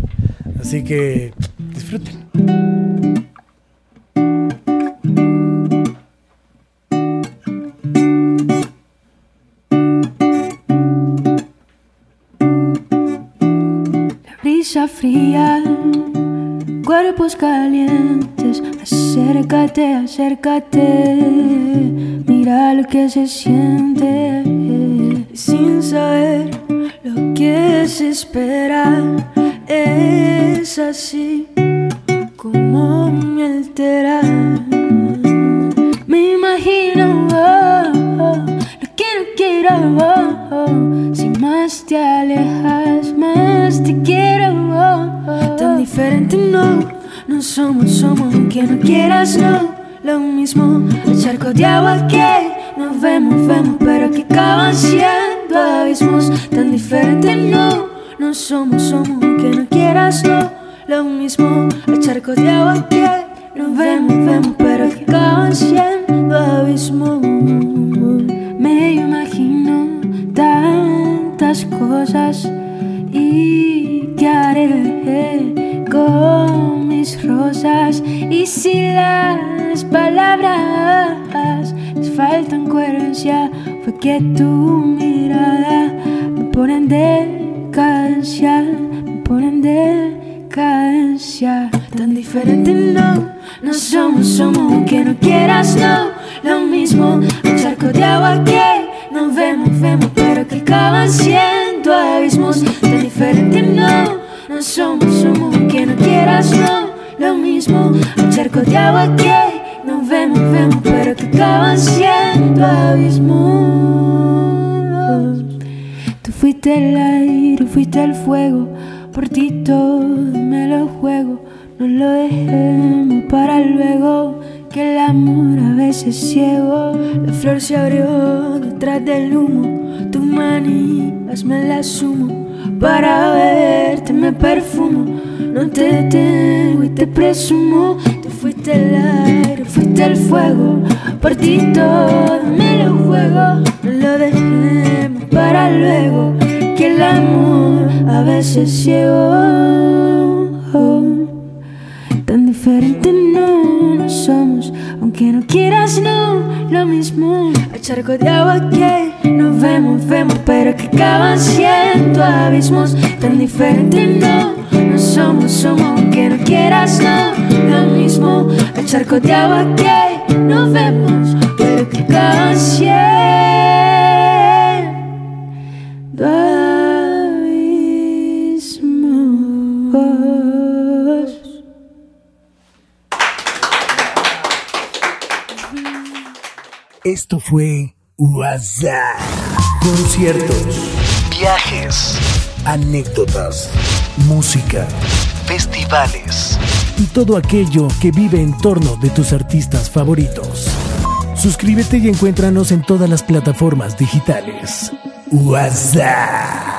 Speaker 1: Así que disfruten.
Speaker 5: Fría, cuerpos calientes, acércate, acércate, mira lo que se siente, sin saber lo que se espera, es así como me altera. Me imagino oh, oh, lo que no quiero, oh, somos, somos aunque no quieras no, lo mismo, el charco de agua que nos vemos, vemos, pero que acaban siendo abismos, tan diferente no, no somos, somos aunque no quieras no, lo mismo, el charco de agua que nos vemos, vemos, pero que acaban siendo abismos. Me imagino tantas cosas y qué haré con rosas y si las palabras les faltan coherencia fue que tu mirada me pone en decadencia me pone en decadencia. Tan diferente no no somos somos aunque no quieras no. Lo mismo un charco de agua que nos vemos vemos pero que acaban siendo abismos. Tan diferente no, no somos, somos que no quieras no, lo mismo, un charco de agua que nos vemos, vemos, pero que acaban siendo abismos. Tú fuiste el aire, fuiste el fuego, por ti todo me lo juego, no lo dejemos para luego que el amor a veces ciego. La flor se abrió detrás del humo. Tu manijas me la sumo. Para verte me perfumo. No te detengo y te presumo. Tú fuiste el aire, fuiste el fuego. Por ti todo me lo juego. No lo dejemos para luego. Que el amor a veces ciego. Tan diferente no, no somos, aunque no quieras, no, lo mismo. Al charco de agua que nos vemos, vemos, pero que acaban siendo abismos. Tan diferente no, no somos, somos, aunque no quieras, no, lo mismo. Al charco de agua que nos vemos, pero que acaban siendo
Speaker 1: Esto fue WhatsApp. Conciertos, viajes, anécdotas, música, festivales y todo aquello que vive en torno de tus artistas favoritos. Suscríbete y encuéntranos en todas las plataformas digitales. WhatsApp.